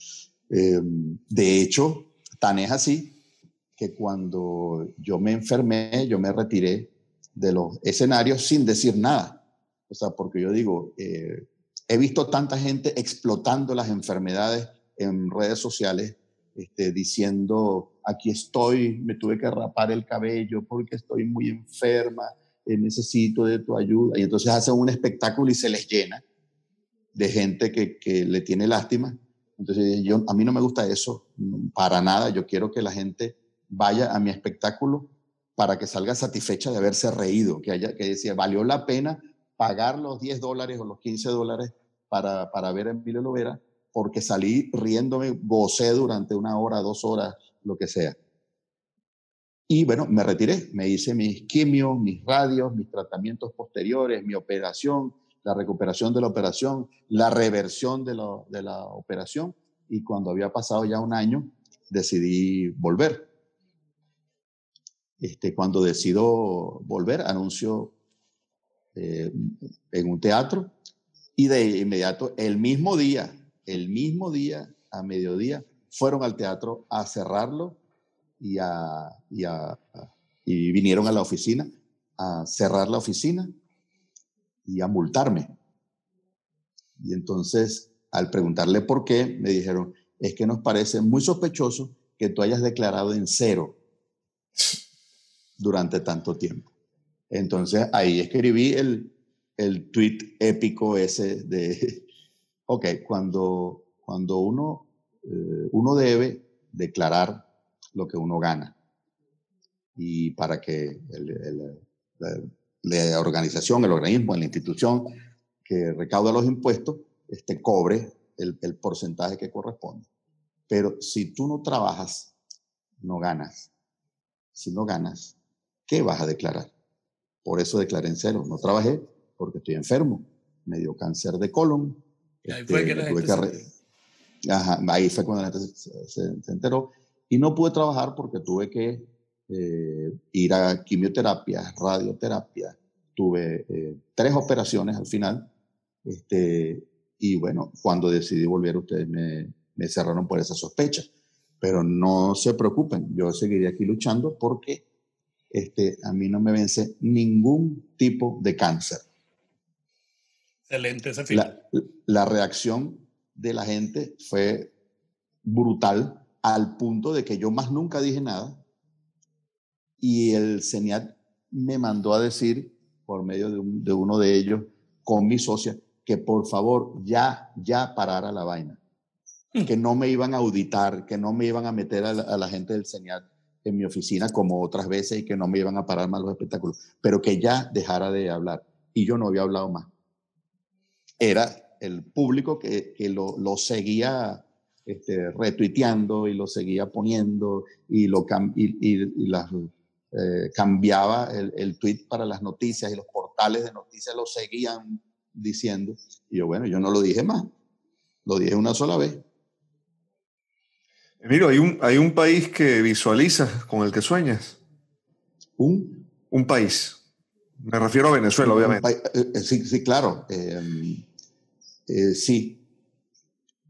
Eh, de hecho, tan es así que cuando yo me enfermé, yo me retiré de los escenarios sin decir nada. O sea, porque yo digo, eh, he visto tanta gente explotando las enfermedades en redes sociales, este, diciendo, aquí estoy, me tuve que rapar el cabello porque estoy muy enferma, eh, necesito de tu ayuda. Y entonces hacen un espectáculo y se les llena de gente que, que le tiene lástima. Entonces yo, a mí no me gusta eso para nada. Yo quiero que la gente vaya a mi espectáculo para que salga satisfecha de haberse reído, que, haya, que decía, valió la pena pagar los 10 dólares o los 15 dólares para, para ver a Emilio Lovera, porque salí riéndome, gocé durante una hora, dos horas, lo que sea. Y bueno, me retiré, me hice mis quimios, mis radios, mis tratamientos posteriores, mi operación, la recuperación de la operación, la reversión de, lo, de la operación. Y cuando había pasado ya un año, decidí volver. Este, cuando decido volver, anuncio eh, en un teatro y de inmediato, el mismo día, el mismo día, a mediodía, fueron al teatro a cerrarlo y, a, y, a, y vinieron a la oficina a cerrar la oficina y a multarme. Y entonces, al preguntarle por qué, me dijeron, es que nos parece muy sospechoso que tú hayas declarado en cero durante tanto tiempo. Entonces, ahí escribí el, el tweet épico ese de, ok, cuando, cuando uno, eh, uno debe declarar lo que uno gana. Y para que el, la, organización, el organismo, la institución que recauda los impuestos, este, cobre el, el porcentaje que corresponde. Pero si tú no trabajas, no ganas. Si no ganas, ¿qué vas a declarar? Por eso declaré en cero. No trabajé porque estoy enfermo. Me dio cáncer de colon. Ahí fue que la tuve gente que Ajá, ahí fue cuando la gente se, se- se enteró. Y no pude trabajar porque tuve que eh, ir a quimioterapia, radioterapia. Tuve eh, tres operaciones al final. Este, y bueno, cuando decidí volver, ustedes me, me cerraron por esa sospecha. Pero no se preocupen, yo seguiré aquí luchando porque este, a mí no me vence ningún tipo de cáncer. Excelente ese. La, la reacción de la gente fue brutal al punto de que yo más nunca dije nada y el CENIAT me mandó a decir por medio de, un, de uno de ellos con mi socia que por favor ya, ya parara la vaina, que no me iban a auditar, que no me iban a meter a la, a la gente del CENIAT en mi oficina como otras veces y que no me iban a parar más los espectáculos, pero que ya dejara de hablar. Y yo no había hablado más. Era el público que, que lo, lo, seguía este, retuiteando y lo seguía poniendo y, lo y, y, y las, eh, cambiaba el, el, tweet para las noticias y los portales de noticias lo seguían diciendo. Y yo, bueno, yo no lo dije más, lo dije una sola vez. Emilio, ¿hay un, ¿hay un país que visualizas con el que sueñas? ¿Un? Un país. Me refiero a Venezuela, obviamente. Eh, sí, sí, claro. Eh, eh, sí.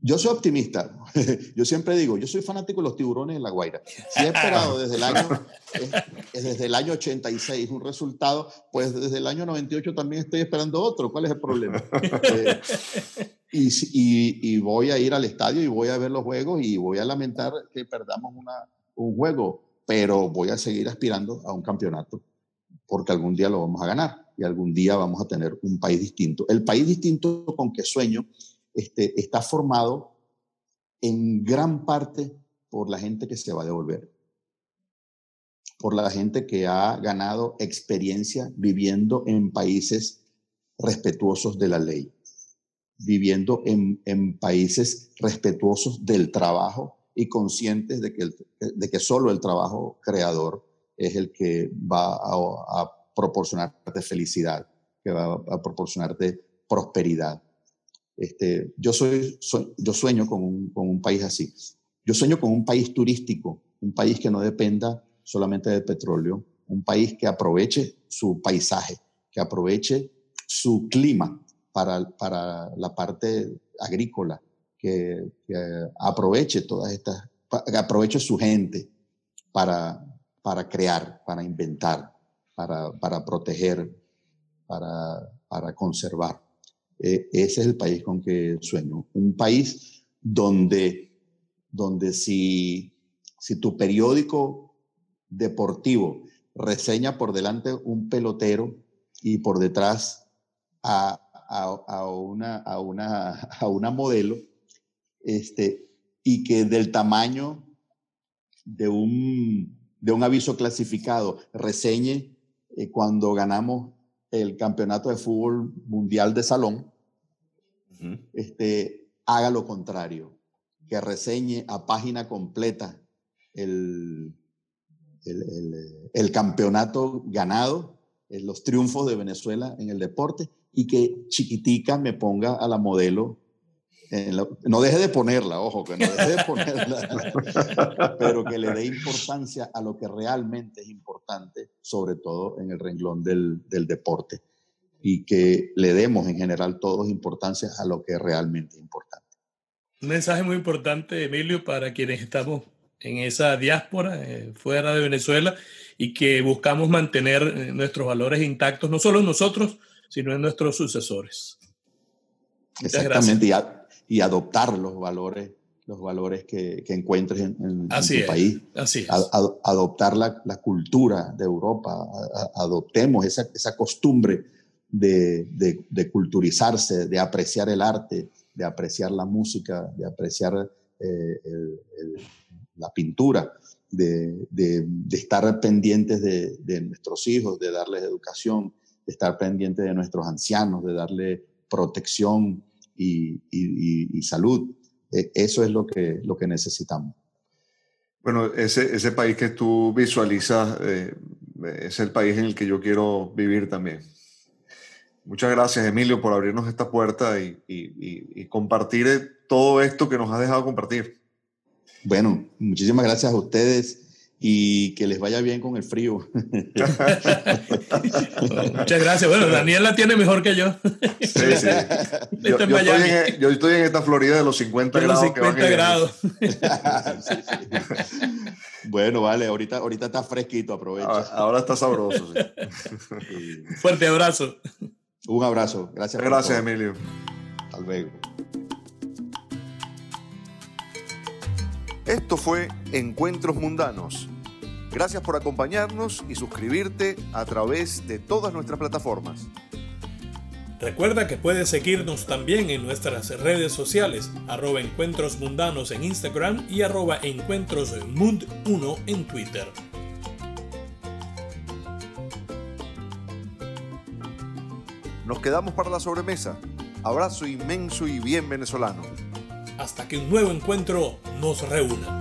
Yo soy optimista. Yo siempre digo, yo soy fanático de los tiburones en La Guaira. Si he esperado desde el año, desde el año 86 un resultado, pues desde el año 98 también estoy esperando otro. ¿Cuál es el problema? Eh, y, y, y, voy a ir al estadio y voy a ver los juegos y voy a lamentar que perdamos una, un juego, pero voy a seguir aspirando a un campeonato porque algún día lo vamos a ganar y algún día vamos a tener un país distinto. El país distinto con que sueño este, está formado en gran parte por la gente que se va a devolver, por la gente que ha ganado experiencia viviendo en países respetuosos de la ley, viviendo en, países respetuosos del trabajo y conscientes de que, que solo el trabajo creador es el que va a proporcionarte felicidad, que va a proporcionarte prosperidad. Este, yo, soy, yo sueño con un, país así. Yo sueño con un país turístico, un país que no dependa solamente del petróleo, un país que aproveche su paisaje, que aproveche su clima para, la parte agrícola, que, aproveche todas estas, que aproveche su gente para, crear, para inventar, para, proteger, para conservar. Eh, ese es el país con que sueño. Un país donde, donde si, si tu periódico deportivo reseña por delante un pelotero y por detrás a, a, una, a, una, a una modelo, este, y que del tamaño de un, de un aviso clasificado reseñe eh, cuando ganamos el campeonato de fútbol mundial de salón, este, haga lo contrario, que reseñe a página completa el, el, campeonato ganado, eh, los triunfos de Venezuela en el deporte y que chiquitica me ponga a la modelo. No deje de ponerla, ojo, que no deje de ponerla, pero que le dé importancia a lo que realmente es importante, sobre todo en el renglón del, del deporte y que le demos en general todos importancia a lo que es realmente importante. Un mensaje muy importante, Emilio, para quienes estamos en esa diáspora eh, fuera de Venezuela y que buscamos mantener eh, nuestros valores intactos, no solo en nosotros, sino en nuestros sucesores. Exactamente, y, y, adoptar los valores los valores que, que encuentres en, en, tu país. Así es. adoptar la, la, cultura de Europa, adoptemos esa, esa costumbre de, culturizarse, de apreciar el arte, de apreciar la música, de apreciar eh, la pintura, de, estar pendientes de, nuestros hijos, de darles educación, de estar pendientes de nuestros ancianos, de darle protección y, salud. E, eso es lo que, lo que necesitamos. Bueno, ese, ese país que tú visualizas eh, es el país en el que yo quiero vivir también. Muchas gracias, Emilio, por abrirnos esta puerta y, compartir todo esto que nos has dejado compartir. Bueno, muchísimas gracias a ustedes y que les vaya bien con el frío. Muchas gracias. Bueno, Daniel la tiene mejor que yo. Sí, sí. Yo, estoy en, esta Florida de los 50 grados. 50 grados. Bueno, vale, ahorita, ahorita está fresquito, aprovecha. Ahora, está sabroso. Fuerte abrazo. Un abrazo. Gracias. Gracias, Emilio. Hasta luego. Esto fue Encuentros Mundanos. Gracias por acompañarnos y suscribirte a través de todas nuestras plataformas. Recuerda que puedes seguirnos también en nuestras redes sociales, arroba encuentros mundanos en Instagram y arroba encuentrosmund1 en Twitter. Nos quedamos para la sobremesa. Abrazo inmenso y bien venezolano. Hasta que un nuevo encuentro nos reúna.